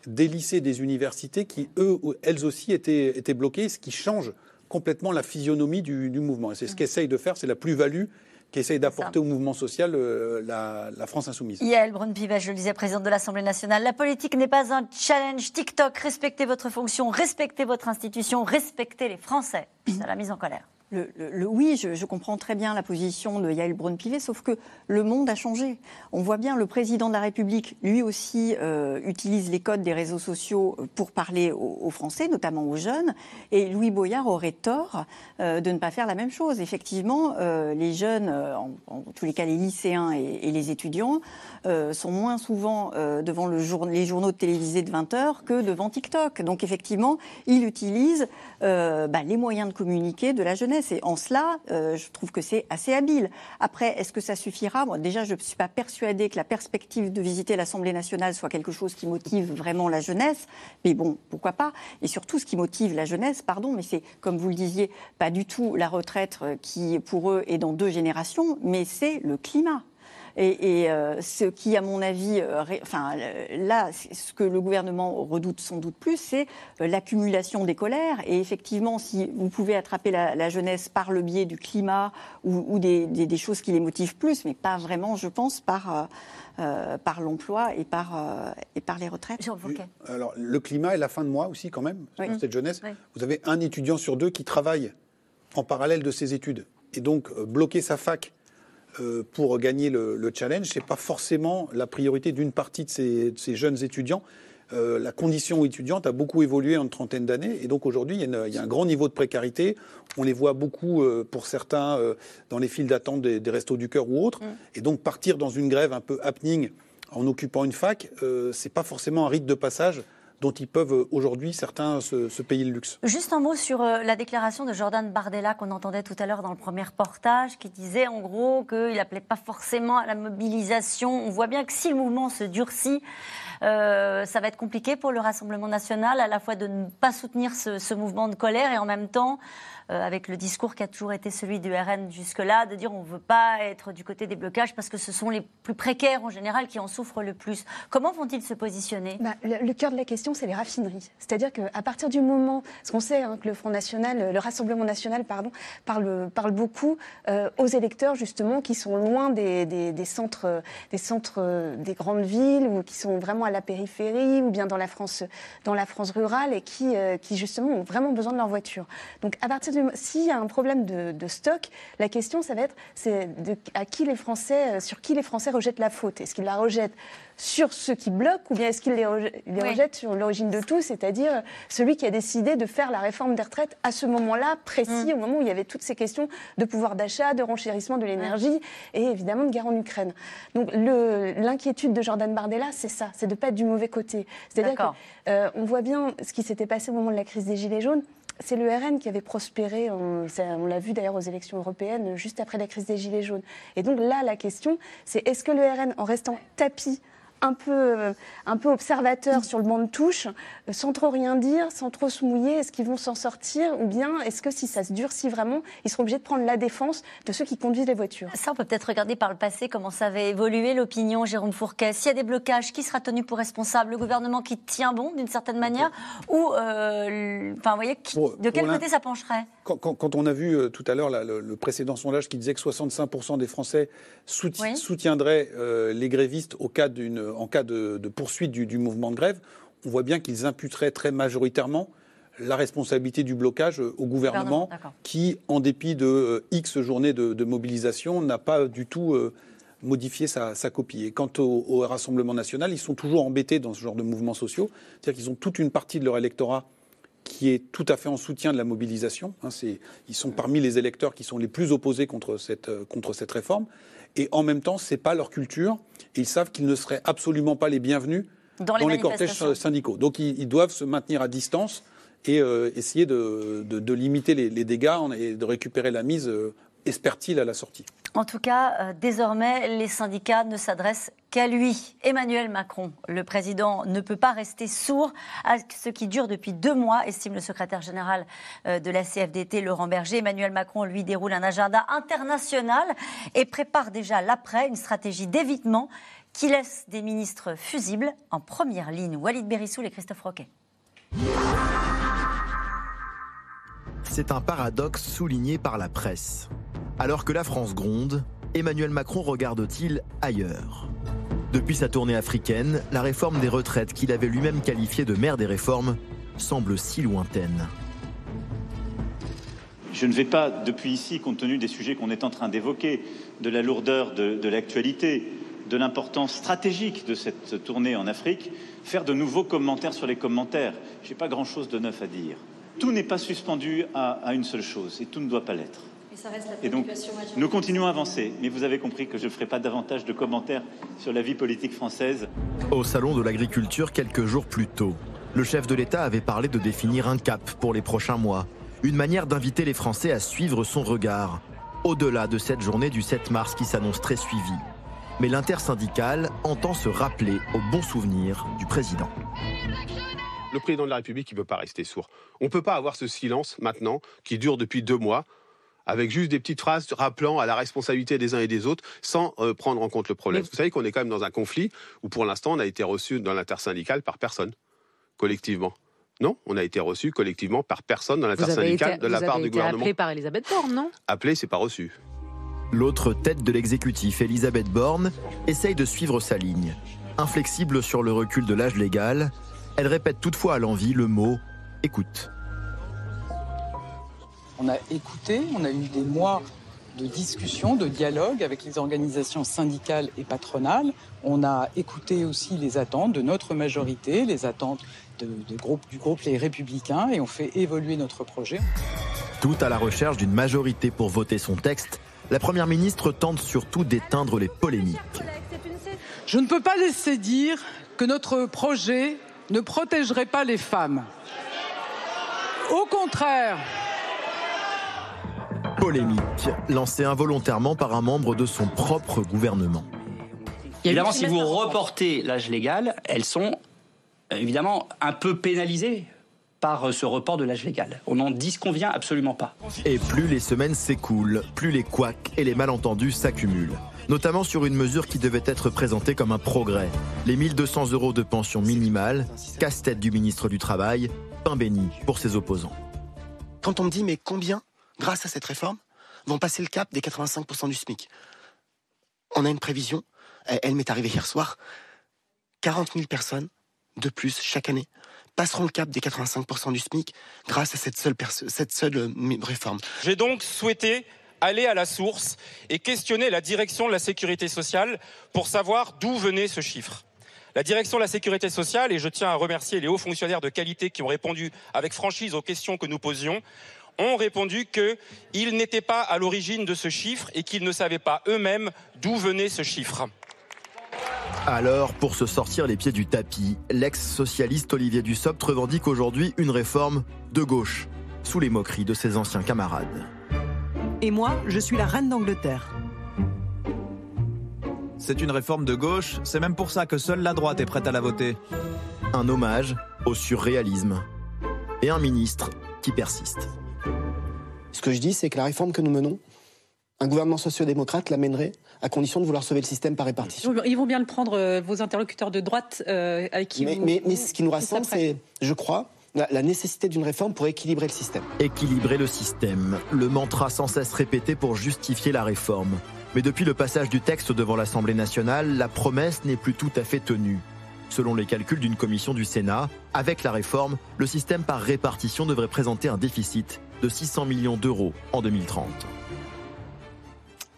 des lycées, des universités qui, eux, elles aussi étaient, étaient bloquées, ce qui change complètement la physionomie du, du mouvement. Et c'est ce qu'essaye de faire, c'est la plus-value qu'essaye d'apporter au mouvement social euh, la, la France insoumise. Yael Braun-Pivet, je le disais, présidente de l'Assemblée nationale. La politique n'est pas un challenge TikTok. Respectez votre fonction, respectez votre institution, respectez les Français. C'est la mise en colère. Oui, je, comprends très bien la position de Yael Braun-Pivet, sauf que le monde a changé. On voit bien le président de la République, lui aussi, euh, utilise les codes des réseaux sociaux pour parler aux, Français, notamment aux jeunes. Et Louis Boyard aurait tort euh, de ne pas faire la même chose. Effectivement, euh, les jeunes, euh, en, tous les cas les lycéens et, les étudiants, euh, sont moins souvent euh, devant les journaux télévisés de 20 heures que devant TikTok. Donc effectivement, il utilise euh, bah, les moyens de communiquer de la jeunesse. Et en cela, euh, je trouve que c'est assez habile. Après, est-ce que ça suffira? Moi, Déjà, je ne suis pas persuadée que la perspective de visiter l'Assemblée nationale soit quelque chose qui motive vraiment la jeunesse. Mais bon, pourquoi pas? Et surtout, ce qui motive la jeunesse, pardon, mais c'est, comme vous le disiez, pas du tout la retraite euh, qui, pour eux, est dans deux générations, mais c'est le climat. Et, et, euh, ce qui, à mon avis, euh, ré- enfin, euh, là, ce que le gouvernement redoute sans doute plus, c'est l'accumulation des colères. Et effectivement, si vous pouvez attraper la, la jeunesse par le biais du climat ou, ou des, des- des choses qui les motivent plus, mais pas vraiment, je pense, par, euh, euh, par l'emploi et, par euh, et par les retraites. Alors, le climat et la fin de mois aussi, quand même, Oui. pour cette jeunesse. Oui. Vous avez un étudiant sur deux qui travaille en parallèle de ses études. Et donc, euh, bloquer sa fac euh, pour gagner le, le challenge, c'est pas forcément la priorité d'une partie de ces, de ces jeunes étudiants. Euh, la condition étudiante a beaucoup évolué en une trentaine d'années, et donc aujourd'hui, il, y a une- il y a un grand niveau de précarité. On les voit beaucoup, euh, pour certains, dans les files d'attente des, des restos du cœur ou autres. Et donc, partir dans une grève un peu happening en occupant une fac, euh, c'est pas forcément un rite de passage dont ils peuvent euh, aujourd'hui certains se, payer le luxe. Juste un mot sur euh, la déclaration de Jordan Bardella qu'on entendait tout à l'heure dans le premier reportage, qui disait en gros qu'il n'appelait pas forcément à la mobilisation. On voit bien que si le mouvement se durcit, euh, ça va être compliqué pour le Rassemblement national, à la fois de ne pas soutenir ce, mouvement de colère et en même temps, avec le discours qui a toujours été celui du RN jusque-là, de dire on ne veut pas être du côté des blocages parce que ce sont les plus précaires en général qui en souffrent le plus. Comment vont-ils se positionner? Bah, le, cœur de la question, c'est les raffineries. C'est-à-dire qu'à partir du moment, parce qu'on sait hein, que le Front National, le Rassemblement National, pardon, parle, parle beaucoup euh, aux électeurs justement qui sont loin des, centres, euh, des centres euh, des grandes villes ou qui sont vraiment à la périphérie ou bien dans la France, dans la France rurale et qui, euh, qui justement ont vraiment besoin de leur voiture. Donc à partir du s'il y a un problème de, de stock, la question ça va être c'est à qui les Français, euh, sur qui les Français rejettent la faute? Est-ce qu'ils la rejettent sur ceux qui bloquent ou bien est-ce qu'ils les, reje- les Oui. rejettent sur l'origine de tout, c'est-à-dire celui qui a décidé de faire la réforme des retraites à ce moment-là précis, au moment où il y avait toutes ces questions de pouvoir d'achat, de renchérissement de l'énergie et évidemment de guerre en Ukraine. Donc l'inquiétude de Jordan Bardella, c'est ça, c'est de ne pas être du mauvais côté. C'est-à-dire qu'on voit bien ce qui s'était passé au moment de la crise des Gilets jaunes. C'est le RN qui avait prospéré, on, l'a vu d'ailleurs aux élections européennes, juste après la crise des Gilets jaunes. Et donc là, la question, c'est est-ce que le RN, en restant tapis, un peu, euh, un peu observateur sur le banc de touche, euh, sans trop rien dire, sans trop se mouiller, est-ce qu'ils vont s'en sortir Ou bien est-ce que si ça se durcit vraiment, ils seront obligés de prendre la défense de ceux qui conduisent les voitures? Ça, on peut peut-être regarder par le passé comment ça avait évolué l'opinion, Jérôme Fourquet. S'il y a des blocages, qui sera tenu pour responsable Le gouvernement qui tient bon d'une certaine manière Ou, euh, enfin, vous voyez, qui- Pour- de quel côté ça pencherait? Quand, quand- quand on a vu euh, tout à l'heure là, le, le précédent sondage qui disait que 65% des Français Oui. soutiendraient euh, les grévistes au cas d'une, en cas de, de poursuite du, du mouvement de grève, on voit bien qu'ils imputeraient très majoritairement la responsabilité du blocage au gouvernement, qui, en dépit de euh, X journées de, de mobilisation, n'a pas du tout euh, modifié sa, sa copie. Et quant au, au Rassemblement national, ils sont toujours embêtés dans ce genre de mouvements sociaux. C'est-à-dire qu'ils ont toute une partie de leur électorat qui est tout à fait en soutien de la mobilisation. Hein, ils sont parmi les électeurs qui sont les plus opposés contre cette, euh, contre cette réforme. Et en même temps, c'est pas leur culture. Et ils savent qu'ils ne seraient absolument pas les bienvenus Dans les cortèges syndicaux. Donc ils, ils doivent se maintenir à distance et euh, essayer de, de- de limiter les, les dégâts et de récupérer la mise, euh, espère-t-il, à la sortie. En tout cas, euh, désormais, les syndicats ne s'adressent qu'à lui. Emmanuel Macron, le président, ne peut pas rester sourd à ce qui dure depuis deux mois, estime le secrétaire général euh, de la CFDT, Laurent Berger. Emmanuel Macron, lui, déroule un agenda international et prépare déjà l'après, une stratégie d'évitement qui laisse des ministres fusibles en première ligne. Walid Berissoul et Christophe Roquet. C'est un paradoxe souligné par la presse. Alors que la France gronde, Emmanuel Macron regarde-t-il ailleurs? Depuis sa tournée africaine, la réforme des retraites qu'il avait lui-même qualifiée de mère des réformes semble si lointaine. Je ne vais pas, depuis ici, compte tenu des sujets qu'on est en train d'évoquer, de la lourdeur de, l'actualité, de l'importance stratégique de cette tournée en Afrique, faire de nouveaux commentaires sur les commentaires. Je n'ai pas grand-chose de neuf à dire. Tout n'est pas suspendu à une seule chose, et tout ne doit pas l'être. Et donc, nous continuons à avancer, mais vous avez compris que je ne ferai pas davantage de commentaires sur la vie politique française. Au Salon de l'agriculture quelques jours plus tôt, le chef de l'État avait parlé de définir un cap pour les prochains mois, une manière d'inviter les Français à suivre son regard, au-delà de cette journée du 7 mars qui s'annonce très suivie. Mais l'intersyndicale entend se rappeler au bon souvenir du président. Le président de la République, il ne peut pas rester sourd. On ne peut pas avoir ce silence maintenant qui dure depuis deux mois, avec juste des petites phrases rappelant à la responsabilité des uns et des autres, sans euh, prendre en compte le problème. Vous savez qu'on est quand même dans un conflit où, pour l'instant, on a été reçu dans l'intersyndicale par personne, collectivement. Non, on a été reçu collectivement par personne dans l'intersyndicale de la vous part avez du été gouvernement. appelé par Elisabeth Borne, non? Appelé, c'est pas reçu. L'autre tête de l'exécutif, Elisabeth Borne, essaye de suivre sa ligne. Inflexible sur le recul de l'âge légal, elle répète toutefois à l'envie le mot écoute. On a écouté, on a eu des mois de discussion, de dialogue avec les organisations syndicales et patronales. On a écouté aussi les attentes de notre majorité, les attentes de- de groupe- du groupe Les Républicains, et on fait évoluer notre projet. Tout à la recherche d'une majorité pour voter son texte, la Première ministre tente surtout d'éteindre les polémiques. Je ne peux pas laisser dire que notre projet ne protégerait pas les femmes. Au contraire, Polémique, lancée involontairement par un membre de son propre gouvernement. Évidemment, si vous reportez l'âge légal, elles sont euh, évidemment un peu pénalisées par euh, ce report de l'âge légal. On n'en disconvient absolument pas. Et plus les semaines s'écoulent, plus les couacs et les malentendus s'accumulent. Notamment sur une mesure qui devait être présentée comme un progrès. Les 1200 euros de pension minimale, casse-tête du ministre du Travail, pain béni pour ses opposants. Quand on me dit, mais combien, grâce à cette réforme, vont passer le cap des 85% du SMIC On a une prévision, elle, m'est arrivée hier soir, 40 000 personnes de plus chaque année passeront le cap des 85% du SMIC grâce à cette seule, cette seule euh, réforme. J'ai donc souhaité aller à la source et questionner la direction de la sécurité sociale pour savoir d'où venait ce chiffre. La direction de la sécurité sociale, et je tiens à remercier les hauts fonctionnaires de qualité qui ont répondu avec franchise aux questions que nous posions, ont répondu qu'ils n'étaient pas à l'origine de ce chiffre et qu'ils ne savaient pas eux-mêmes d'où venait ce chiffre. Alors, pour se sortir les pieds du tapis, l'ex-socialiste Olivier Dussopt revendique aujourd'hui une réforme de gauche, sous les moqueries de ses anciens camarades. Et moi, je suis la reine d'Angleterre. C'est une réforme de gauche, c'est même pour ça que seule la droite est prête à la voter. Un hommage au surréalisme. Et un ministre qui persiste. Ce que je dis, c'est que la réforme que nous menons, un gouvernement sociodémocrate l'amènerait à condition de vouloir sauver le système par répartition. Ils vont bien le prendre, euh, vos interlocuteurs de droite euh, avec qui Mais, vous- mais- mais ce qui nous rassemble, c'est, je crois, la, la nécessité d'une réforme pour équilibrer le système. Équilibrer le système, le mantra sans cesse répété pour justifier la réforme. Mais depuis le passage du texte devant l'Assemblée nationale, la promesse n'est plus tout à fait tenue. Selon les calculs d'une commission du Sénat, avec la réforme, le système par répartition devrait présenter un déficit de 600 millions d'euros en 2030.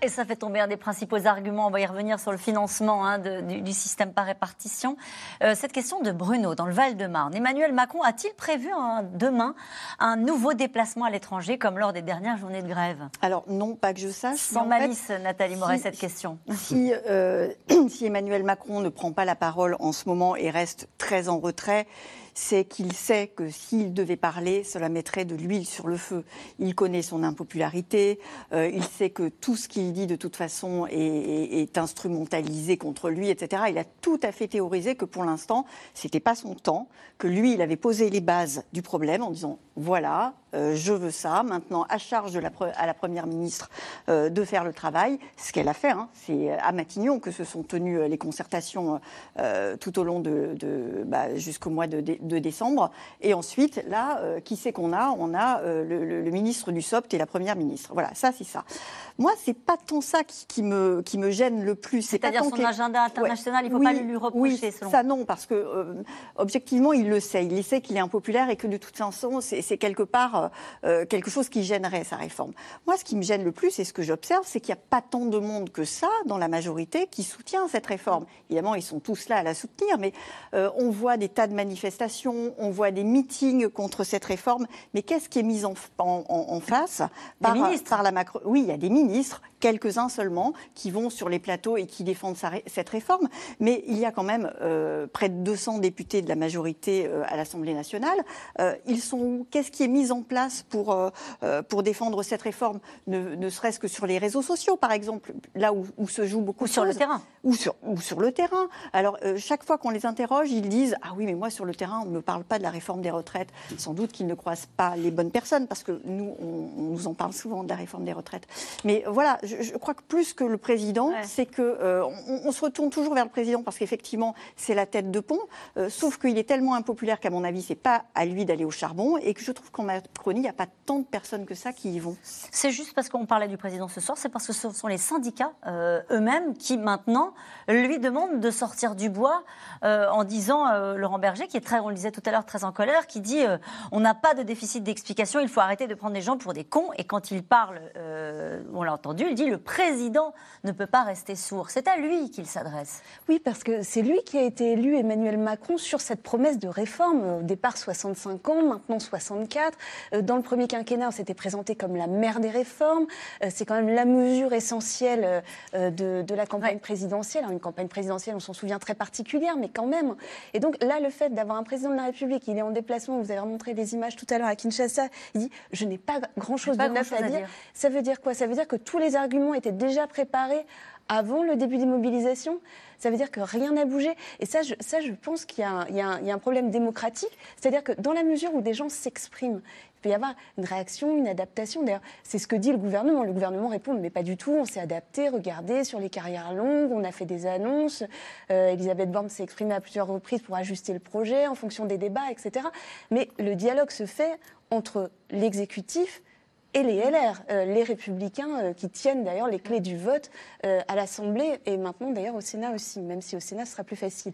Et ça fait tomber un des principaux arguments, on va y revenir sur le financement hein, du, système par répartition. Euh, cette question de Bruno, dans le Val-de-Marne. Emmanuel Macron a-t-il prévu demain un nouveau déplacement à l'étranger, comme lors des dernières journées de grève? Alors non, pas que je sache. Sans malice, Nathalie Moret, cette question. Si, euh, si Emmanuel Macron ne prend pas la parole en ce moment et reste très en retrait, c'est qu'il sait que s'il devait parler, cela mettrait de l'huile sur le feu. Il connaît son impopularité, euh, il sait que tout ce qu'il dit de toute façon est, instrumentalisé contre lui, etc. Il a tout à fait théorisé que pour l'instant, c'était pas son temps, que lui, il avait posé les bases du problème en disant voilà, euh, je veux ça. Maintenant, à charge à la Première ministre euh, de faire le travail, ce qu'elle a fait. Hein. C'est à Matignon que se sont tenues euh, les concertations tout au long de, bah, jusqu'au mois de, décembre. Et ensuite, là, qui c'est qu'on a? On a le, ministre du SOPT et la Première ministre. Voilà, ça, c'est ça. Moi, c'est pas tant ça qui, me, qui me gêne le plus. C'est-à-dire son agenda international, il ne faut pas lui reprocher, oui, ça non, parce que objectivement, il le sait. Il sait qu'il est impopulaire et que de toute façon, c'est quelque part euh, euh, quelque chose qui gênerait sa réforme. Moi, ce qui me gêne le plus, et ce que j'observe, c'est qu'il n'y a pas tant de monde que ça dans la majorité qui soutient cette réforme. Évidemment, ils sont tous là à la soutenir, mais euh, on voit des tas de manifestations, on voit des meetings contre cette réforme. Mais qu'est-ce qui est mis en, en, face par, par la Macron? Oui, il y a des ministres quelques-uns seulement qui vont sur les plateaux et qui défendent cette réforme. Mais il y a quand même euh, près de 200 députés de la majorité euh, à l'Assemblée nationale. Euh, ils sont Qu'est-ce qui est mis en place pour, pour défendre cette réforme? Ne, serait-ce que sur les réseaux sociaux, par exemple, là où, se joue beaucoup ou sur le terrain. Ou sur, ou sur le terrain. Alors, chaque fois qu'on les interroge, ils disent Ah oui, mais moi, sur le terrain, on ne me parle pas de la réforme des retraites. Sans doute qu'ils ne croisent pas les bonnes personnes, parce que nous, on, on nous en parle souvent de la réforme des retraites. Mais voilà, je, crois que plus que le président, c'est que euh, on, se retourne toujours vers le président parce qu'effectivement c'est la tête de pont. Euh, sauf qu'il est tellement impopulaire qu'à mon avis c'est pas à lui d'aller au charbon et que je trouve qu'en Macronie il n'y a pas tant de personnes que ça qui y vont. C'est juste parce qu'on parlait du président ce soir, c'est parce que ce sont les syndicats euh, eux-mêmes qui maintenant lui demandent de sortir du bois en disant Laurent Berger qui est très, on le disait tout à l'heure, très en colère, qui dit on n'a pas de déficit d'explication, il faut arrêter de prendre les gens pour des cons. Et quand il parle, on l'a entendu, il dit le président ne peut pas rester sourd. C'est à lui qu'il s'adresse. Oui, parce que c'est lui qui a été élu, Emmanuel Macron, sur cette promesse de réforme. Au départ, 65 ans, maintenant 64. Euh, dans le premier quinquennat, on s'était présenté comme la mère des réformes. Euh, c'est quand même la mesure essentielle euh, de, la campagne présidentielle. une campagne présidentielle, on s'en souvient, très particulière, mais quand même. Et donc là, le fait d'avoir un président de la République, il est en déplacement, vous avez remontré des images tout à l'heure à Kinshasa, il dit « je n'ai pas grand-chose de neuf à, dire. Ça veut dire quoi? Ça veut dire que tous les arguments étaient déjà préparés avant le début des mobilisations. Ça veut dire que rien n'a bougé. Et ça, je, ça, je pense qu'il y, a un problème démocratique. C'est-à-dire que dans la mesure où des gens s'expriment, il peut y avoir une réaction, une adaptation. D'ailleurs, c'est ce que dit le gouvernement. Le gouvernement répond, mais pas du tout, on s'est adapté, regardez, sur les carrières longues, on a fait des annonces. Euh, Elisabeth Borne s'est exprimée à plusieurs reprises pour ajuster le projet en fonction des débats, etc. Mais le dialogue se fait entre l'exécutif et les LR, euh, les républicains euh, qui tiennent d'ailleurs les clés du vote euh, à l'Assemblée et maintenant d'ailleurs au Sénat aussi, même si au Sénat ce sera plus facile.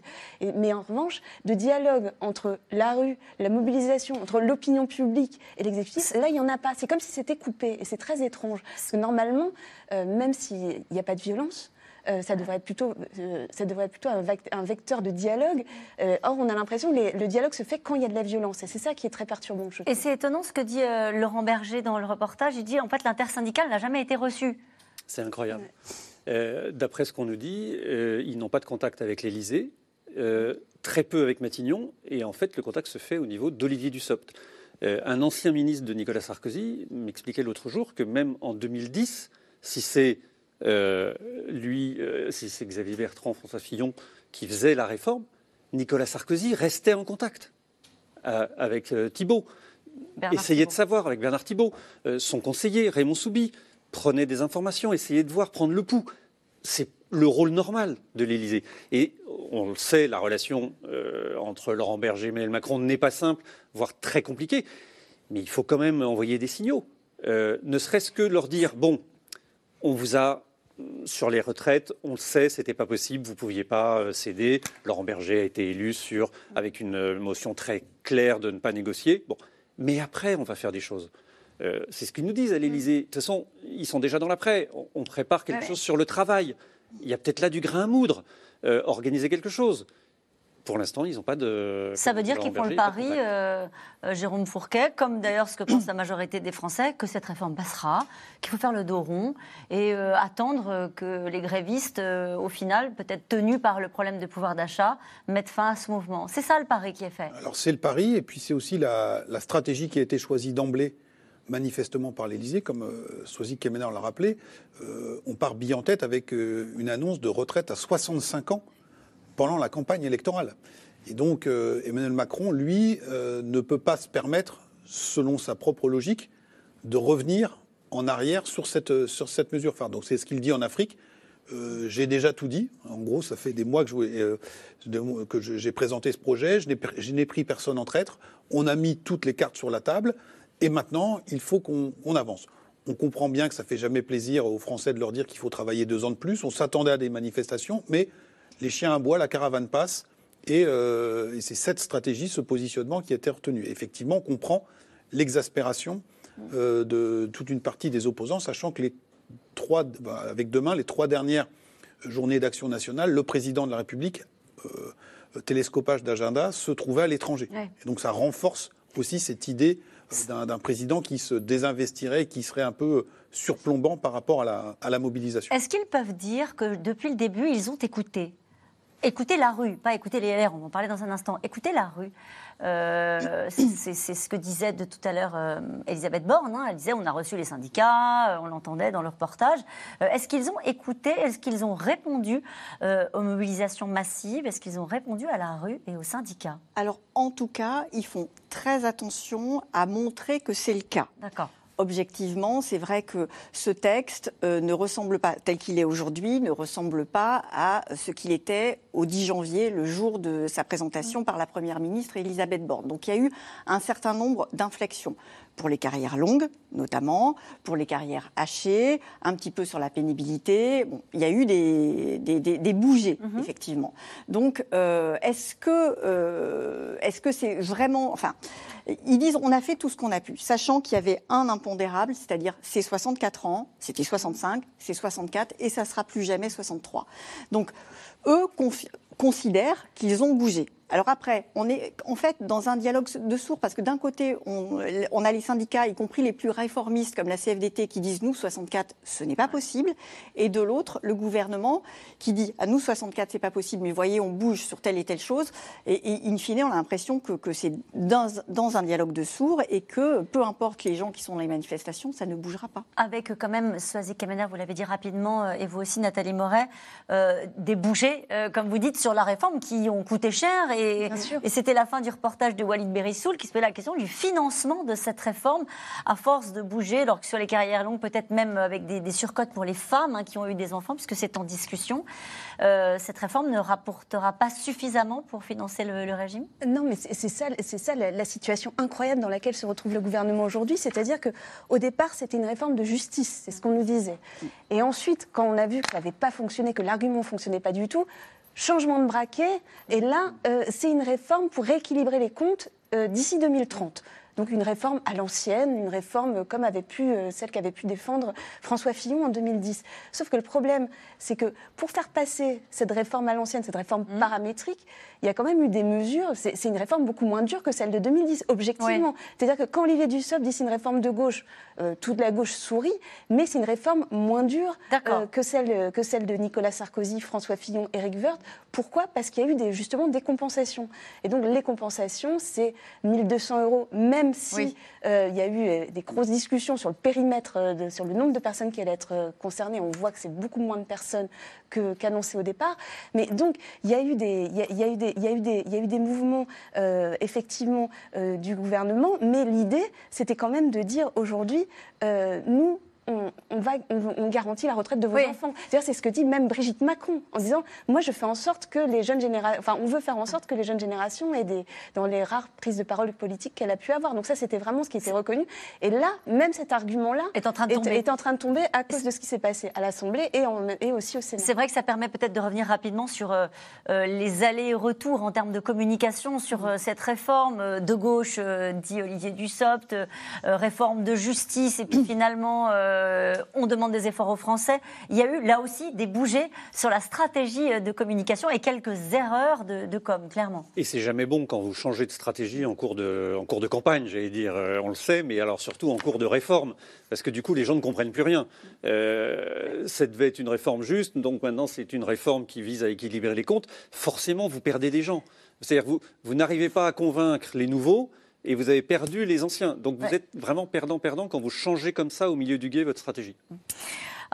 mais en revanche, de dialogue entre la rue, la mobilisation, entre l'opinion publique et l'exécutif, là il n'y en a pas. C'est comme si c'était coupé et c'est très étrange. Parce que normalement, même s'il n'y a pas de violence, euh, ça devrait être plutôt, euh, ça devrait être plutôt un, vecteur de dialogue. Euh, or, on a l'impression que le dialogue se fait quand il y a de la violence. Et c'est ça qui est très perturbant. et c'est étonnant ce que dit Laurent Berger dans le reportage. Il dit en fait l'intersyndicale n'a jamais été reçu. C'est incroyable. D'après ce qu'on nous dit, ils n'ont pas de contact avec l'Élysée, très peu avec Matignon, et en fait le contact se fait au niveau d'Olivier Dussopt. un ancien ministre de Nicolas Sarkozy m'expliquait l'autre jour que même en 2010, si c'est lui, euh, c'est Xavier Bertrand, François Fillon qui faisait la réforme, Nicolas Sarkozy restait en contact euh, avec Thibault. essayait de savoir avec Bernard Thibault. son conseiller, Raymond Soubi, prenait des informations, essayait de voir, prendre le pouls. C'est le rôle normal de l'Élysée. Et on le sait, la relation entre Laurent Berger et Emmanuel Macron n'est pas simple, voire très compliquée. Mais il faut quand même envoyer des signaux. ne serait-ce que leur dire bon, on vous a sur les retraites, on le sait, c'était pas possible, vous ne pouviez pas euh, céder. Laurent Berger a été élu sur, avec une euh, motion très claire de ne pas négocier. Bon, mais après, on va faire des choses. Euh, c'est ce qu'ils nous disent à l'Élysée. De toute façon, ils sont déjà dans l'après. On, on prépare quelque Ouais. chose sur le travail. Il y a peut-être là du grain à moudre. Euh, organiser quelque chose. Pour l'instant, ils n'ont pas de. Ça veut dire qu'ils font le pari, euh, euh, Jérôme Fourquet, comme d'ailleurs ce que pense la majorité des Français, que cette réforme passera, qu'il faut faire le dos rond et euh, attendre que les grévistes, euh, au final, peut-être tenus par le problème de pouvoir d'achat, mettent fin à ce mouvement. C'est ça le pari qui est fait. Alors c'est le pari, et puis c'est aussi la, la stratégie qui a été choisie d'emblée, manifestement par l'Élysée, comme euh, Soisy Kemener l'a rappelé. Euh, on part bille en tête avec euh, une annonce de retraite à 65 ans pendant la campagne électorale. Et donc euh, Emmanuel Macron, lui, euh, ne peut pas se permettre, selon sa propre logique, de revenir en arrière sur cette, sur cette mesure phare. Donc c'est ce qu'il dit en Afrique. Euh, j'ai déjà tout dit. En gros, ça fait des mois que euh, que j'ai présenté ce projet. Je n'ai pris personne en traître. On a mis toutes les cartes sur la table. Et maintenant, il faut qu'on on avance. On comprend bien que ça fait jamais plaisir aux Français de leur dire qu'il faut travailler deux ans de plus. On s'attendait à des manifestations, mais les chiens à bois, la caravane passe. Et, euh, et c'est cette stratégie, ce positionnement qui a été retenu. Effectivement, on comprend l'exaspération euh, de toute une partie des opposants, sachant que les trois, bah, avec demain, les trois dernières journées d'action nationale, le président de la République, euh, télescopage d'agenda, se trouvait à l'étranger. Ouais. Et donc ça renforce aussi cette idée d'un- d'un président qui se désinvestirait, qui serait un peu surplombant par rapport à la, à la mobilisation. Est-ce qu'ils peuvent dire que depuis le début, ils ont écouté? Écouter la rue, pas écouter les LR, on va en parler dans un instant. Écouter la rue. Euh, c'est- ce que disait de tout à l'heure euh, Elisabeth Borne. hein. Elle disait on a reçu les syndicats, euh, on l'entendait dans le reportage. Est-ce qu'ils ont écouté Est-ce qu'ils ont répondu aux mobilisations massives? Est-ce qu'ils ont répondu à la rue et aux syndicats? Alors, en tout cas, ils font très attention à montrer que c'est le cas. D'accord. Objectivement, c'est vrai que ce texte euh, ne ressemble pas, tel qu'il est aujourd'hui, ne ressemble pas à ce qu'il était au 10 janvier, le jour de sa présentation par la Première ministre Elisabeth Borne. Donc il y a eu un certain nombre d'inflexions pour les carrières longues, notamment, pour les carrières hachées, un petit peu sur la pénibilité. Bon, il y a eu des, des, des- des bougées, effectivement. Donc, euh, est-ce que euh, est-ce que c'est vraiment... Enfin, ils disent on a fait tout ce qu'on a pu, sachant qu'il y avait un impondérable, c'est-à-dire c'est 64 ans, c'était 65, c'est 64, et ça sera plus jamais 63. Donc, eux considèrent qu'ils ont bougé. Alors après, on est en fait dans un dialogue de sourds parce que d'un côté, on, on a les syndicats, y compris les plus réformistes comme la CFDT, qui disent nous 64, ce n'est pas possible, et de l'autre, le gouvernement qui dit à nous 64, c'est pas possible, mais voyez, on bouge sur telle et telle chose, et, et in fine, on a l'impression que, que c'est dans, dans un dialogue de sourds et que peu importe les gens qui sont dans les manifestations, ça ne bougera pas. Avec quand même, Soazic Kemener, vous l'avez dit rapidement, euh, et vous aussi, Nathalie Moret, euh, des bougées, euh, comme vous dites, sur la réforme qui ont coûté cher. Et, et c'était la fin du reportage de Walid Berissoul qui se posait la question du financement de cette réforme à force de bouger, alors que sur les carrières longues, peut-être même avec des, des surcotes pour les femmes hein, qui ont eu des enfants, puisque c'est en discussion. Euh, cette réforme ne rapportera pas suffisamment pour financer le, le régime? Non, mais c'est ça, c'est ça la, la situation incroyable dans laquelle se retrouve le gouvernement aujourd'hui. C'est-à-dire que au départ, c'était une réforme de justice, c'est ce qu'on nous disait. Et ensuite, quand on a vu que ça n'avait pas fonctionné, que l'argument ne fonctionnait pas du tout, changement de braquet. Et là, euh, c'est une réforme pour rééquilibrer les comptes euh, d'ici 2030. Donc une réforme à l'ancienne, une réforme comme avait pu euh, celle qu'avait pu défendre François Fillon en 2010. Sauf que le problème, c'est que pour faire passer cette réforme à l'ancienne, cette réforme paramétrique, il y a quand même eu des mesures. C'est une réforme beaucoup moins dure que celle de 2010, objectivement. C'est-à-dire que quand Olivier Dussopt dit c'est une réforme de gauche, euh, toute la gauche sourit, mais c'est une réforme moins dure euh, que, celle, que celle de Nicolas Sarkozy, François Fillon, Éric Woerth. Pourquoi? Parce qu'il y a eu des, justement des compensations. Et donc les compensations, c'est 1200 euros, même si Oui. euh, il y a eu euh, des grosses discussions sur le périmètre, euh, de- sur le nombre de personnes qui allaient être concernées. On voit que c'est beaucoup moins de personnes que- qu'annoncé au départ. Mais donc, il y a eu des, il y a, y a eu des, il y a eu des, il y a eu des mouvements, euh, effectivement, euh, du gouvernement. Mais l'idée, c'était quand même de dire aujourd'hui, nous, on, va, on, garantit la retraite de vos enfants. C'est ce que dit même Brigitte Macron en disant moi je fais en sorte que les jeunes générations, enfin on veut faire en sorte que les jeunes générations aient des dans les rares prises de parole politiques qu'elle a pu avoir. Donc ça c'était vraiment ce qui était reconnu. Et là même cet argument-là est en train de tomber, est, en train de tomber à cause de ce qui s'est passé à l'Assemblée et, et aussi au Sénat. C'est vrai que ça permet peut-être de revenir rapidement sur euh, euh, les allers-retours en termes de communication sur euh, cette réforme de gauche, dit Olivier Dussopt, réforme de justice et puis finalement euh, on demande des efforts aux Français. Il y a eu là aussi des bougées sur la stratégie euh, de communication et quelques erreurs de, com, clairement. Et c'est jamais bon quand vous changez de stratégie en cours de, en cours de campagne, j'allais dire. Euh, on le sait, mais alors surtout en cours de réforme. Parce que du coup, les gens ne comprennent plus rien. Euh, ça devait être une réforme juste, donc maintenant c'est une réforme qui vise à équilibrer les comptes. Forcément, vous perdez des gens. C'est-à-dire vous, vous n'arrivez pas à convaincre les nouveaux et vous avez perdu les anciens. Donc vous êtes vraiment perdant-perdant quand vous changez comme ça au milieu du guet votre stratégie.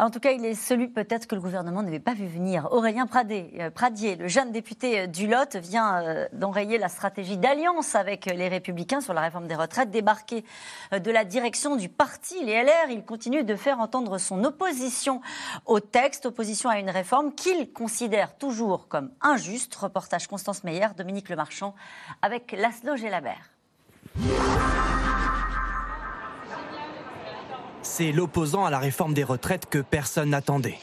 En tout cas, il est celui peut-être que le gouvernement n'avait pas vu venir. Aurélien euh, Pradier, le jeune député euh, du Lot, vient euh, d'enrayer la stratégie d'alliance avec les Républicains sur la réforme des retraites. Débarqué de la direction du parti, les LR, il continue de faire entendre son opposition au texte, opposition à une réforme qu'il considère toujours comme injuste. Reportage Constance Meyer, Dominique Lemarchand avec Laszlo Gelabert. C'est l'opposant à la réforme des retraites que personne n'attendait.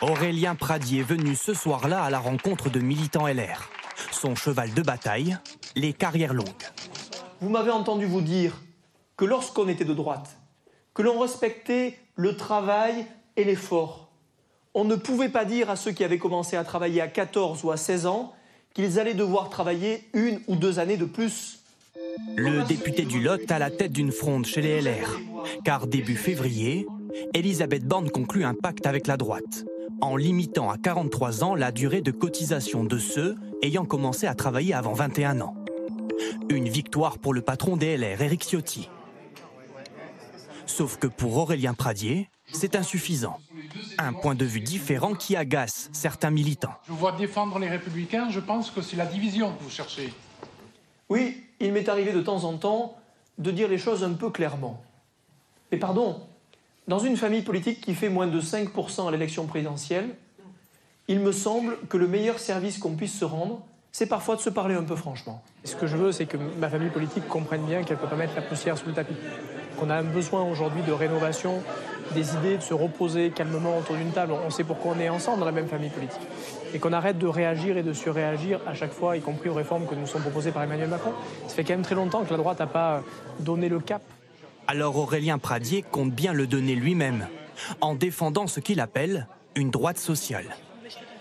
Aurélien Pradier est venu ce soir-là à la rencontre de militants LR. Son cheval de bataille, les carrières longues. Vous m'avez entendu vous dire que lorsqu'on était de droite, que l'on respectait le travail et l'effort, on ne pouvait pas dire à ceux qui avaient commencé à travailler à 14 ou à 16 ans qu'ils allaient devoir travailler une ou deux années de plus. Le député du Lot a la tête d'une fronde chez les LR, car début février, Elisabeth Borne conclut un pacte avec la droite, en limitant à 43 ans la durée de cotisation de ceux ayant commencé à travailler avant 21 ans. Une victoire pour le patron des LR, Éric Ciotti. Sauf que pour Aurélien Pradier, c'est insuffisant. Un point de vue différent qui agace certains militants. Je vois défendre les républicains, je pense que c'est la division que vous cherchez. Oui, il m'est arrivé de temps en temps de dire les choses un peu clairement. Mais pardon, dans une famille politique qui fait moins de 5% à l'élection présidentielle, il me semble que le meilleur service qu'on puisse se rendre, c'est parfois de se parler un peu franchement. Ce que je veux, c'est que ma famille politique comprenne bien qu'elle ne peut pas mettre la poussière sous le tapis. Qu'on a un besoin aujourd'hui de rénovation, des idées, de se reposer calmement autour d'une table. On sait pourquoi on est ensemble dans la même famille politique. Et qu'on arrête de réagir et de surréagir à chaque fois, y compris aux réformes que nous sont proposées par Emmanuel Macron. Ça fait quand même très longtemps que la droite n'a pas donné le cap. Alors Aurélien Pradier compte bien le donner lui-même, en défendant ce qu'il appelle une droite sociale.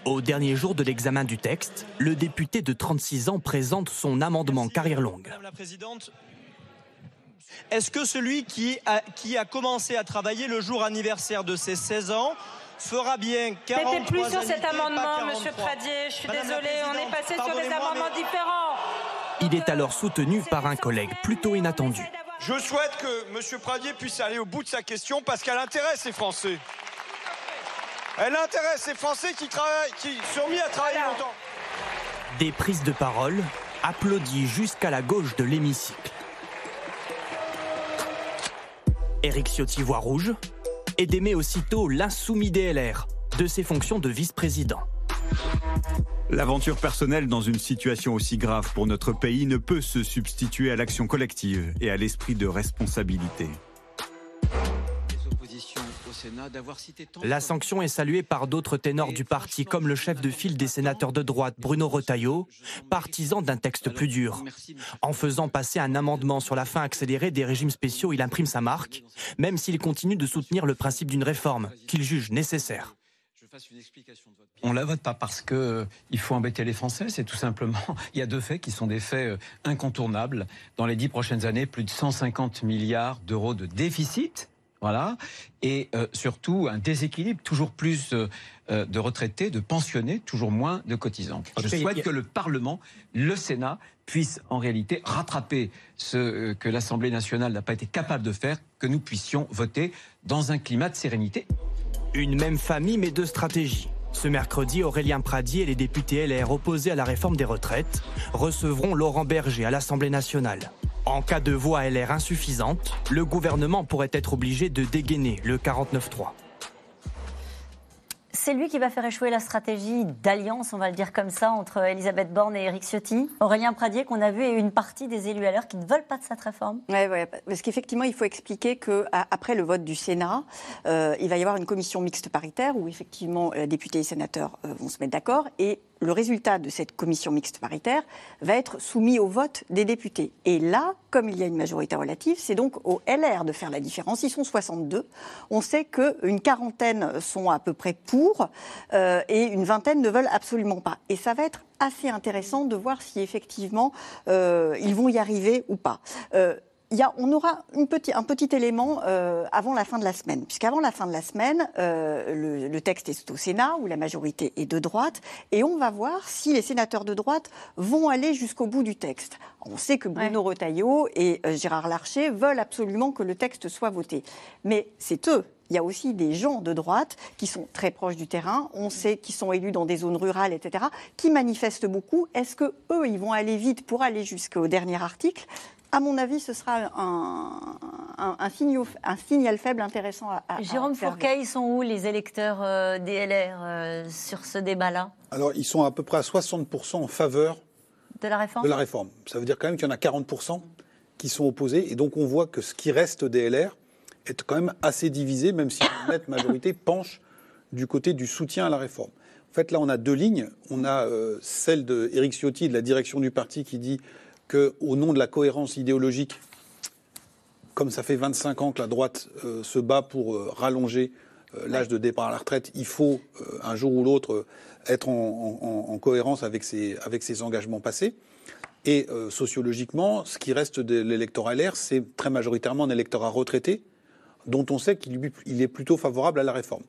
Au dernier jour de l'examen du texte, le député de 36 ans présente son amendement carrière longue. Madame la Présidente, est-ce que celui qui a, qui a commencé à travailler le jour anniversaire de ses 16 ans fera bien 43 C'était plus sur cet amendement, Monsieur Pradier. Je suis désolé, on est passé sur des amendements différents. Il est alors soutenu par un collègue plutôt inattendu. Je souhaite que M. Pradier puisse aller au bout de sa question parce qu'elle intéresse les Français. Elle intéresse les Français qui, travaillent, qui sont mis à travailler longtemps. Des prises de parole applaudis jusqu'à la gauche de l'hémicycle. Éric Ciotti voit rouge et démet aussitôt l'insoumis DLR de ses fonctions de vice-président. L'aventure personnelle dans une situation aussi grave pour notre pays ne peut se substituer à l'action collective et à l'esprit de responsabilité. La sanction est saluée par d'autres ténors du parti, comme le chef de file des sénateurs de droite, Bruno Retailleau, partisan d'un texte plus dur. En faisant passer un amendement sur la fin accélérée des régimes spéciaux, il imprime sa marque, même s'il continue de soutenir le principe d'une réforme qu'il juge nécessaire. On la vote pas parce que euh, il faut embêter les Français, c'est tout simplement. Il y a deux faits qui sont des faits euh, incontournables. Dans les dix prochaines années, plus de 150 milliards d'euros de déficit voilà. Et euh, surtout, un déséquilibre, toujours plus euh, euh, de retraités, de pensionnés, toujours moins de cotisants. Je souhaite que le Parlement, le Sénat, puisse en réalité rattraper ce que l'Assemblée nationale n'a pas été capable de faire, que nous puissions voter dans un climat de sérénité. Une même famille, mais deux stratégies. Ce mercredi, Aurélien Pradier et les députés LR opposés à la réforme des retraites recevront Laurent Berger à l'Assemblée nationale. En cas de voix LR insuffisante, le gouvernement pourrait être obligé de dégainer le 49-3 c'est lui qui va faire échouer la stratégie d'alliance, on va le dire comme ça, entre Elisabeth Borne et Éric Ciotti. Aurélien Pradier, qu'on a vu, et une partie des élus à l'heure qui ne veulent pas de cette réforme. Oui, ouais, parce qu'effectivement, il faut expliquer qu'après le vote du Sénat, euh, il va y avoir une commission mixte paritaire où effectivement, euh, députés et sénateurs euh, vont se mettre d'accord et le résultat de cette commission mixte paritaire va être soumis au vote des députés. Et là, comme il y a une majorité relative, c'est donc au LR de faire la différence. Ils sont 62. On sait qu'une quarantaine sont à peu près pour euh, et une vingtaine ne veulent absolument pas. Et ça va être assez intéressant de voir si effectivement euh, ils vont y arriver ou pas. Euh, on aura un petit élément euh, avant la fin de la semaine, puisqu'avant la fin de la semaine, euh, le, texte est au Sénat, où la majorité est de droite, et on va voir si les sénateurs de droite vont aller jusqu'au bout du texte. On sait que Bruno Retailleau et euh, Gérard Larcher veulent absolument que le texte soit voté. Mais c'est eux il y a aussi des gens de droite qui sont très proches du terrain, on sait qu'ils sont élus dans des zones rurales, etc., qui manifestent beaucoup. Est-ce que eux, ils vont aller vite pour aller jusqu'au dernier article? À mon avis, ce sera un, signal faible intéressant à, à Jérôme Fourquet, ils sont où les électeurs euh, DLR euh, sur ce débat-là? Alors, ils sont à peu près à 60% en faveur de la réforme? De la réforme. Ça veut dire quand même qu'il y en a 40% qui sont opposés. Et donc, on voit que ce qui reste DLR est quand même assez divisé, même si la nette majorité penche du côté du soutien à la réforme. En fait, là, on a deux lignes. On a euh, celle d'Éric Ciotti, de la direction du parti, qui dit qu'au nom de la cohérence idéologique, comme ça fait 25 ans que la droite euh, se bat pour euh, rallonger euh, l'âge de départ à la retraite, il faut un jour ou l'autre être en, cohérence avec ses, avec ses engagements passés. Et sociologiquement, ce qui reste de l'électorat LR, c'est très majoritairement un électorat retraité, dont on sait qu'il est plutôt favorable à la réforme.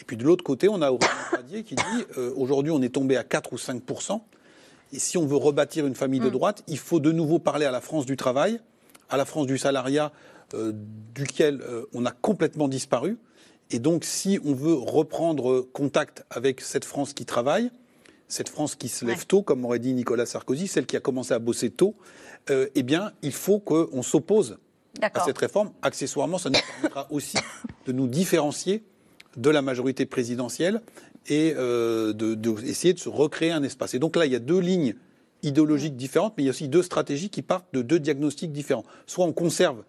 Et puis de l'autre côté, on a Aurélien Pradier qui dit aujourd'hui on est tombé à 4 ou 5 et si on veut rebâtir une famille de mm. droite, il faut de nouveau parler à la France du travail, à la France du salariat, euh, duquel euh, on a complètement disparu. Et donc, si on veut reprendre contact avec cette France qui travaille, cette France qui se lève tôt, comme aurait dit Nicolas Sarkozy, celle qui a commencé à bosser tôt, euh, eh bien, il faut qu'on s'oppose à cette réforme. Accessoirement, ça nous permettra aussi de nous différencier de la majorité présidentielle et euh, d'essayer de, de, se recréer un espace. Et donc là, il y a deux lignes idéologiques différentes, mais il y a aussi deux stratégies qui partent de deux diagnostics différents. Soit on conserve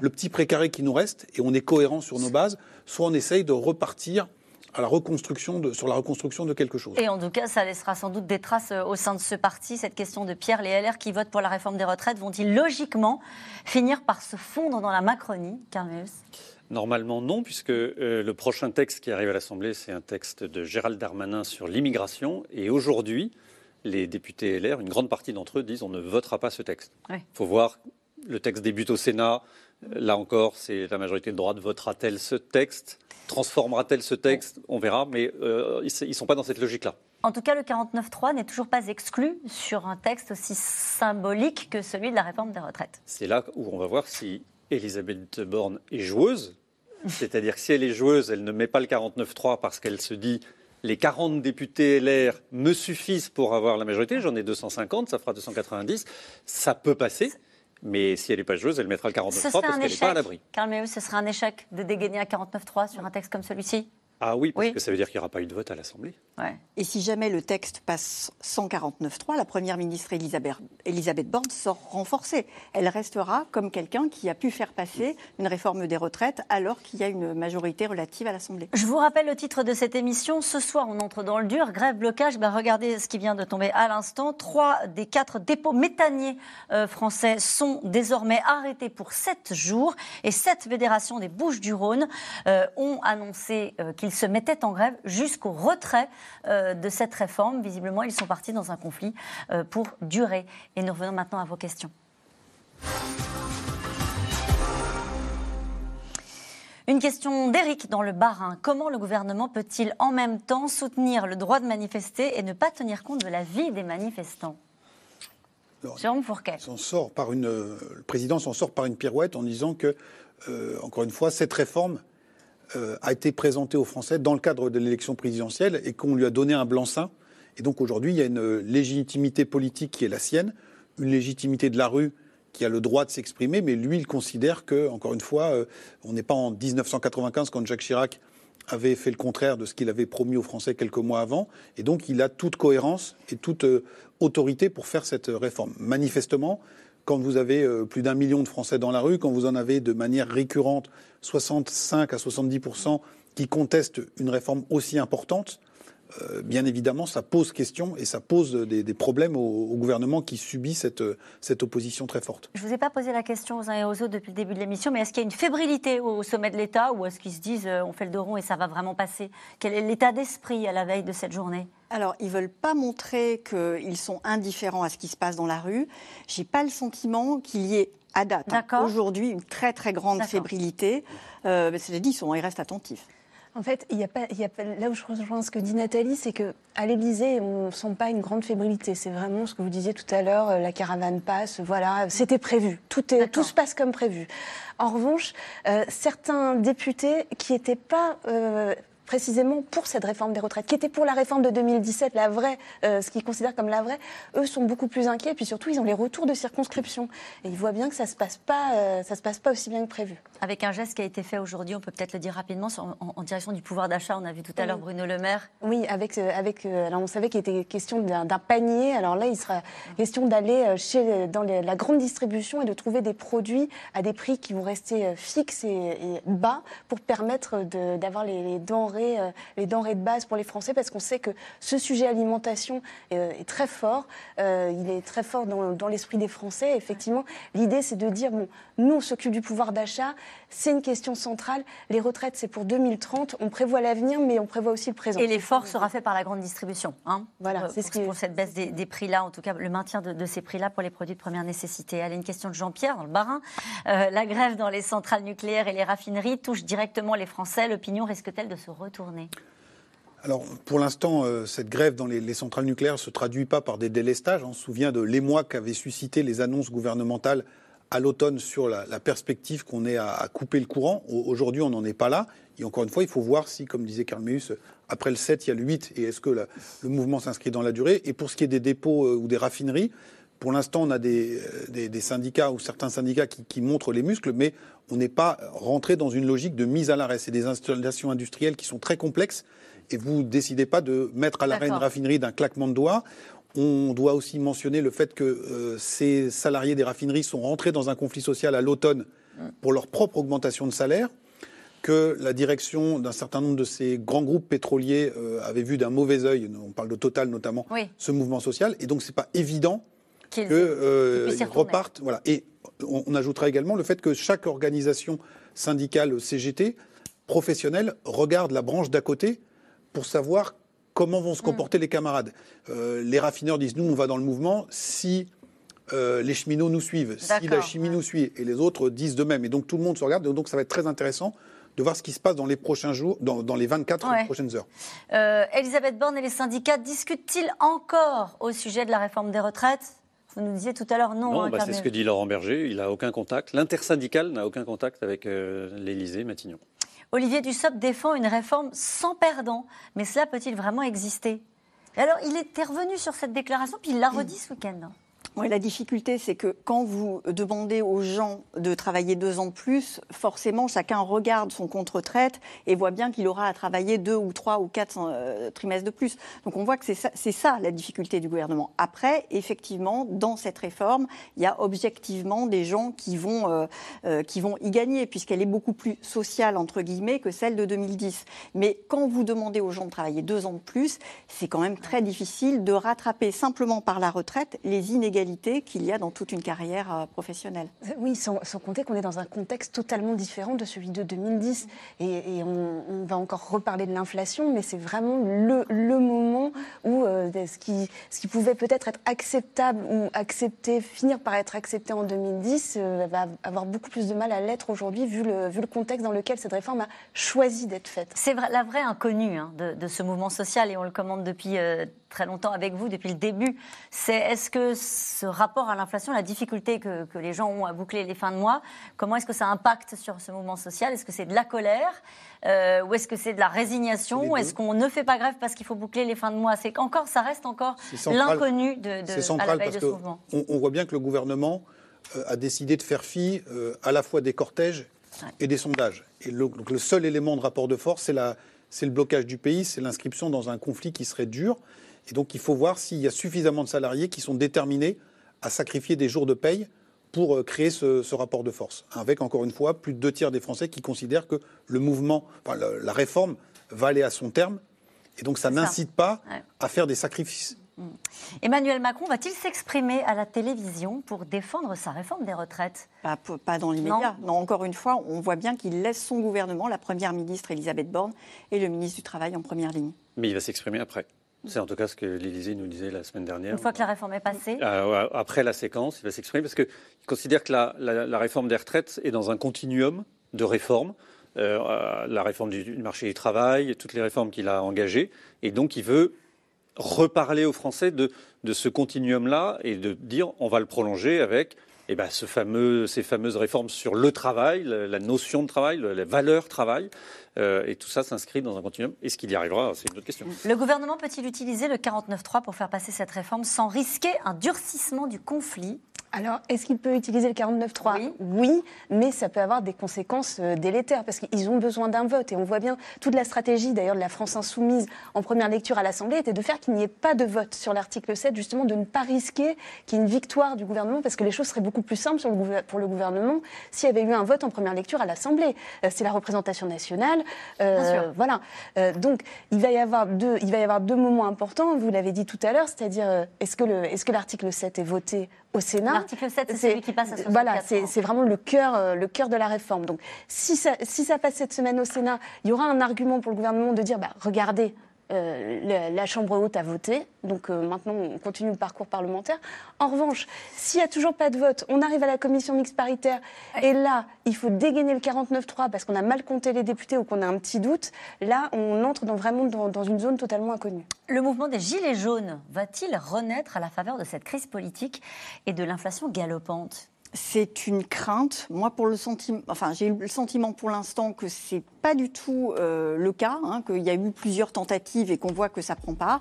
le petit précaré qui nous reste et on est cohérent sur nos bases, soit on essaye de repartir à la reconstruction de, sur la reconstruction de quelque chose. Et en tout cas, ça laissera sans doute des traces euh, au sein de ce parti. Cette question de Pierre, les LR qui votent pour la réforme des retraites vont-ils logiquement finir par se fondre dans la Macronie, Carmeus Normalement non, puisque euh, le prochain texte qui arrive à l'Assemblée, c'est un texte de Gérald Darmanin sur l'immigration. Et aujourd'hui, les députés LR, une grande partie d'entre eux disent on ne votera pas ce texte. Il faut voir, le texte débute au Sénat. Là encore, c'est la majorité de droite votera-t-elle ce texte? Transformera-t-elle ce texte? On verra, mais euh, ils ne sont pas dans cette logique-là. En tout cas, le 49.3 n'est toujours pas exclu sur un texte aussi symbolique que celui de la réforme des retraites. C'est là où on va voir si Elisabeth Borne est joueuse. C'est-à-dire que si elle est joueuse, elle ne met pas le 49-3 parce qu'elle se dit les 40 députés LR me suffisent pour avoir la majorité, j'en ai 250, ça fera 290, ça peut passer. Mais si elle n'est pas joueuse, elle mettra le 49-3 parce qu'elle n'est pas à l'abri. Carl ce serait un échec de dégainer un 49-3 sur un texte comme celui-ci? Ah oui, parce que ça veut dire qu'il n'y aura pas eu de vote à l'Assemblée. Et si jamais le texte passe 149.3, la Première ministre Elisabeth, Borne sort renforcée. Elle restera comme quelqu'un qui a pu faire passer une réforme des retraites alors qu'il y a une majorité relative à l'Assemblée. Je vous rappelle le titre de cette émission. Ce soir, on entre dans le dur. Grève, blocage. Ben, regardez ce qui vient de tomber à l'instant. Trois des quatre dépôts méthaniers euh, français sont désormais arrêtés pour sept jours. Et sept fédérations des Bouches-du-Rhône euh, ont annoncé euh, qu'ils ils se mettaient en grève jusqu'au retrait euh, de cette réforme. Visiblement, ils sont partis dans un conflit euh, pour durer. Et nous revenons maintenant à vos questions. Une question d'Éric dans le Bas-Rhin. Comment le gouvernement peut-il en même temps soutenir le droit de manifester et ne pas tenir compte de la vie des manifestants? Jérôme Fourquet. Sort par une, le président s'en sort par une pirouette en disant que, euh, encore une fois, cette réforme euh, a été présenté aux Français dans le cadre de l'élection présidentielle et qu'on lui a donné un blanc-seing. Et donc aujourd'hui, il y a une légitimité politique qui est la sienne, une légitimité de la rue qui a le droit de s'exprimer, mais lui, il considère que, encore une fois, euh, on n'est pas en 1995 quand Jacques Chirac avait fait le contraire de ce qu'il avait promis aux Français quelques mois avant, et donc il a toute cohérence et toute euh, autorité pour faire cette réforme. Manifestement, quand vous avez euh, plus d'un million de Français dans la rue, quand vous en avez de manière récurrente 65 à 70% qui contestent une réforme aussi importante, euh, bien évidemment, ça pose question et ça pose des, problèmes au, gouvernement qui subit cette, cette opposition très forte. Je ne vous ai pas posé la question aux uns et aux autres depuis le début de l'émission, mais est-ce qu'il y a une fébrilité au sommet de l'État ou est-ce qu'ils se disent euh, on fait le dos rond et ça va vraiment passer? Quel est l'état d'esprit à la veille de cette journée? Alors, ils ne veulent pas montrer qu'ils sont indifférents à ce qui se passe dans la rue. Je n'ai pas le sentiment qu'il y ait à date, hein, aujourd'hui, une très très grande fébrilité. Euh, cest dit, ils restent attentifs. En fait, il y a pas, il y a là où je rejoins ce que dit Nathalie, c'est que à l'Élysée, on ne sent pas une grande fébrilité. C'est vraiment ce que vous disiez tout à l'heure, euh, la caravane passe, voilà, c'était prévu. Tout, est, tout se passe comme prévu. En revanche, euh, certains députés qui n'étaient pas euh, précisément pour cette réforme des retraites, qui était pour la réforme de 2017, la vraie, euh, ce qu'ils considèrent comme la vraie, eux sont beaucoup plus inquiets. Et puis surtout, ils ont les retours de circonscription. Et ils voient bien que ça ne se, passe pas, euh, ça se passe pas aussi bien que prévu. Avec un geste qui a été fait aujourd'hui, on peut peut-être le dire rapidement, en, direction du pouvoir d'achat. On a vu tout à l'heure Bruno Le Maire. Oui, avec, euh, avec, alors on savait qu'il était question d'un panier. Alors là, il sera question d'aller dans la grande distribution et de trouver des produits à des prix qui vont rester fixes et, bas pour permettre d'avoir les, les denrées euh, les denrées de base pour les Français parce qu'on sait que ce sujet alimentation euh, est, très fort. Euh, il est très fort dans, l'esprit des Français. Effectivement, l'idée, c'est de dire bon, nous, on s'occupe du pouvoir d'achat. C'est une question centrale. Les retraites, c'est pour 2030. On prévoit l'avenir, mais on prévoit aussi le présent. Et l'effort sera fait par la grande distribution. Hein voilà, c'est ce qui... pour cette baisse des, prix-là, en tout cas, le maintien de, ces prix-là pour les produits de première nécessité. Allez, une question de Jean-Pierre dans le Barin. la grève dans les centrales nucléaires et les raffineries touche directement les Français. L'opinion risque-t-elle de se alors, pour l'instant, euh, cette grève dans les, centrales nucléaires ne se traduit pas par des délestages. On se souvient de l'émoi qu'avaient suscité les annonces gouvernementales à l'automne sur la, perspective qu'on ait à, couper le courant. Aujourd'hui, on n'en est pas là. Et encore une fois, il faut voir si, comme disait Karl Meus, après le 7, il y a le 8, et est-ce que le mouvement s'inscrit dans la durée. Et pour ce qui est des dépôts euh, ou des raffineries, pour l'instant, on a des, euh, syndicats ou certains syndicats qui, montrent les muscles, mais on n'est pas rentré dans une logique de mise à l'arrêt. C'est des installations industrielles qui sont très complexes et vous décidez pas de mettre à l'arrêt une raffinerie d'un claquement de doigts. On doit aussi mentionner le fait que euh, ces salariés des raffineries sont rentrés dans un conflit social à l'automne pour leur propre augmentation de salaire, que la direction d'un certain nombre de ces grands groupes pétroliers euh, avait vu d'un mauvais œil, on parle de Total notamment, ce mouvement social, et donc c'est pas évident qu'ils euh, repartent. Voilà. Et on, on, ajoutera également le fait que chaque organisation syndicale CGT professionnelle regarde la branche d'à côté pour savoir comment vont se mm. comporter les camarades. Euh, les raffineurs disent nous, on va dans le mouvement si euh, les cheminots nous suivent, si la chimie nous suit, et les autres disent de même. Et donc tout le monde se regarde, et donc ça va être très intéressant de voir ce qui se passe dans les prochains jours, dans, les 24 prochaines heures. Euh, Elisabeth Borne et les syndicats discutent-ils encore au sujet de la réforme des retraites? Vous nous disiez tout à l'heure non. Non, hein, bah, c'est ce que dit Laurent Berger. Il n'a aucun contact. L'intersyndical n'a aucun contact avec l'Élysée, Matignon. Olivier Dussopt défend une réforme sans perdant. Mais cela peut-il vraiment exister? Alors, il était revenu sur cette déclaration, puis il l'a redit ce week-end. La difficulté, c'est que quand vous demandez aux gens de travailler deux ans de plus, forcément, chacun regarde son contre-retraite et voit bien qu'il aura à travailler deux ou trois ou quatre euh, trimestres de plus. Donc on voit que c'est ça, ça, la difficulté du gouvernement. Après, effectivement, dans cette réforme, il y a objectivement des gens qui vont, euh, euh, qui vont y gagner, puisqu'elle est beaucoup plus sociale, entre guillemets, que celle de 2010. Mais quand vous demandez aux gens de travailler deux ans de plus, c'est quand même très difficile de rattraper simplement par la retraite les inégalités qu'il y a dans toute une carrière euh, professionnelle. Euh, oui, sans, compter qu'on est dans un contexte totalement différent de celui de 2010. Et, on, va encore reparler de l'inflation, mais c'est vraiment le, moment où euh, ce, qui, ce qui pouvait peut-être être acceptable ou accepté, finir par être accepté en 2010, va avoir beaucoup plus de mal à l'être aujourd'hui, vu le, vu le contexte dans lequel cette réforme a choisi d'être faite. C'est la vraie inconnue hein, de, ce mouvement social, et on le commande depuis très longtemps avec vous, depuis le début. C'est est-ce que ce rapport à l'inflation, la difficulté que, les gens ont à boucler les fins de mois, comment est-ce que ça impacte sur ce mouvement social? Est-ce que c'est de la colère euh, ou est-ce que c'est de la résignation? Ou est-ce qu'on ne fait pas grève parce qu'il faut boucler les fins de mois? C'est encore, ça reste encore l'inconnu de, de à la veille de ce mouvement. On, voit bien que le gouvernement a décidé de faire fi à la fois des cortèges et des sondages. Et le, donc le seul élément de rapport de force, c'est le blocage du pays, c'est l'inscription dans un conflit qui serait dur. Et donc il faut voir s'il y a suffisamment de salariés qui sont déterminés à sacrifier des jours de paye pour euh, créer ce, rapport de force. Avec, encore une fois, plus de deux tiers des Français qui considèrent que le mouvement, la, réforme va aller à son terme. Et donc ça n'incite pas à faire des sacrifices. Mm. Emmanuel Macron va-t-il s'exprimer à la télévision pour défendre sa réforme des retraites? Pas, pas, dans l'immédiat. Non. encore une fois, on voit bien qu'il laisse son gouvernement, la Première ministre Elisabeth Borne et le ministre du Travail en première ligne. Mais il va s'exprimer après. C'est en tout cas ce que l'Élysée nous disait la semaine dernière. Une fois que la réforme est passée euh, Après la séquence, il va s'exprimer parce qu'il considère que la, réforme des retraites est dans un continuum de réformes. Euh, la réforme du, marché du travail, toutes les réformes qu'il a engagées. Et donc, il veut reparler aux Français de, de ce continuum-là et de dire on va le prolonger avec eh ben, ce fameux, ces fameuses réformes sur le travail, la, notion de travail, la valeur travail. Euh, et tout ça s'inscrit dans un continuum. Est-ce qu'il y arrivera C'est une autre question. Le gouvernement peut-il utiliser le 49.3 pour faire passer cette réforme sans risquer un durcissement du conflit? Alors, est-ce qu'il peut utiliser le 49.3 oui. oui, mais ça peut avoir des conséquences euh, délétères parce qu'ils ont besoin d'un vote. Et on voit bien toute la stratégie d'ailleurs de la France insoumise en première lecture à l'Assemblée était de faire qu'il n'y ait pas de vote sur l'article 7, justement de ne pas risquer qu'il y ait une victoire du gouvernement parce que les choses seraient beaucoup plus simples pour le gouvernement s'il y avait eu un vote en première lecture à l'Assemblée. Euh, c'est la représentation nationale. Euh, voilà. donc, il va, y avoir deux, il va y avoir deux moments importants, vous l'avez dit tout à l'heure, c'est-à-dire est-ce que l'article 7 est voté au Sénat. L'article 7, c'est celui qui passe à 64 Voilà, c'est vraiment le cœur, euh, le cœur de la réforme. Donc, si ça, si ça passe cette semaine au Sénat, il y aura un argument pour le gouvernement de dire, bah, regardez, euh, la, Chambre haute a voté, donc euh, maintenant on continue le parcours parlementaire. En revanche, s'il n'y a toujours pas de vote, on arrive à la commission mixte paritaire, et là, il faut dégainer le 49-3 parce qu'on a mal compté les députés ou qu'on a un petit doute. Là, on entre dans, vraiment dans, dans une zone totalement inconnue. Le mouvement des Gilets jaunes va-t-il renaître à la faveur de cette crise politique et de l'inflation galopante? C'est une crainte. Moi, pour le sentiment, enfin, j'ai le sentiment pour l'instant que c'est pas du tout euh, le cas, hein, qu'il y a eu plusieurs tentatives et qu'on voit que ça prend pas.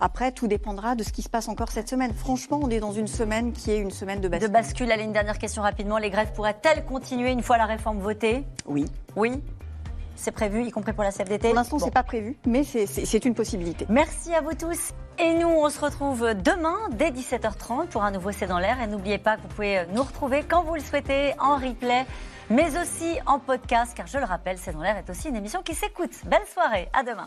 Après, tout dépendra de ce qui se passe encore cette semaine. Franchement, on est dans une semaine qui est une semaine de bascule. De bascule. Allez, une dernière question rapidement. Les grèves pourraient-elles continuer une fois la réforme votée? Oui. Oui? C'est prévu, y compris pour la CFDT Pour l'instant, ce c'est pas prévu, mais c'est une possibilité. Merci à vous tous. Et nous, on se retrouve demain dès 17h30 pour un nouveau C'est dans l'air. Et n'oubliez pas que vous pouvez nous retrouver quand vous le souhaitez en replay, mais aussi en podcast, car je le rappelle, C'est dans l'air est aussi une émission qui s'écoute. Belle soirée, à demain.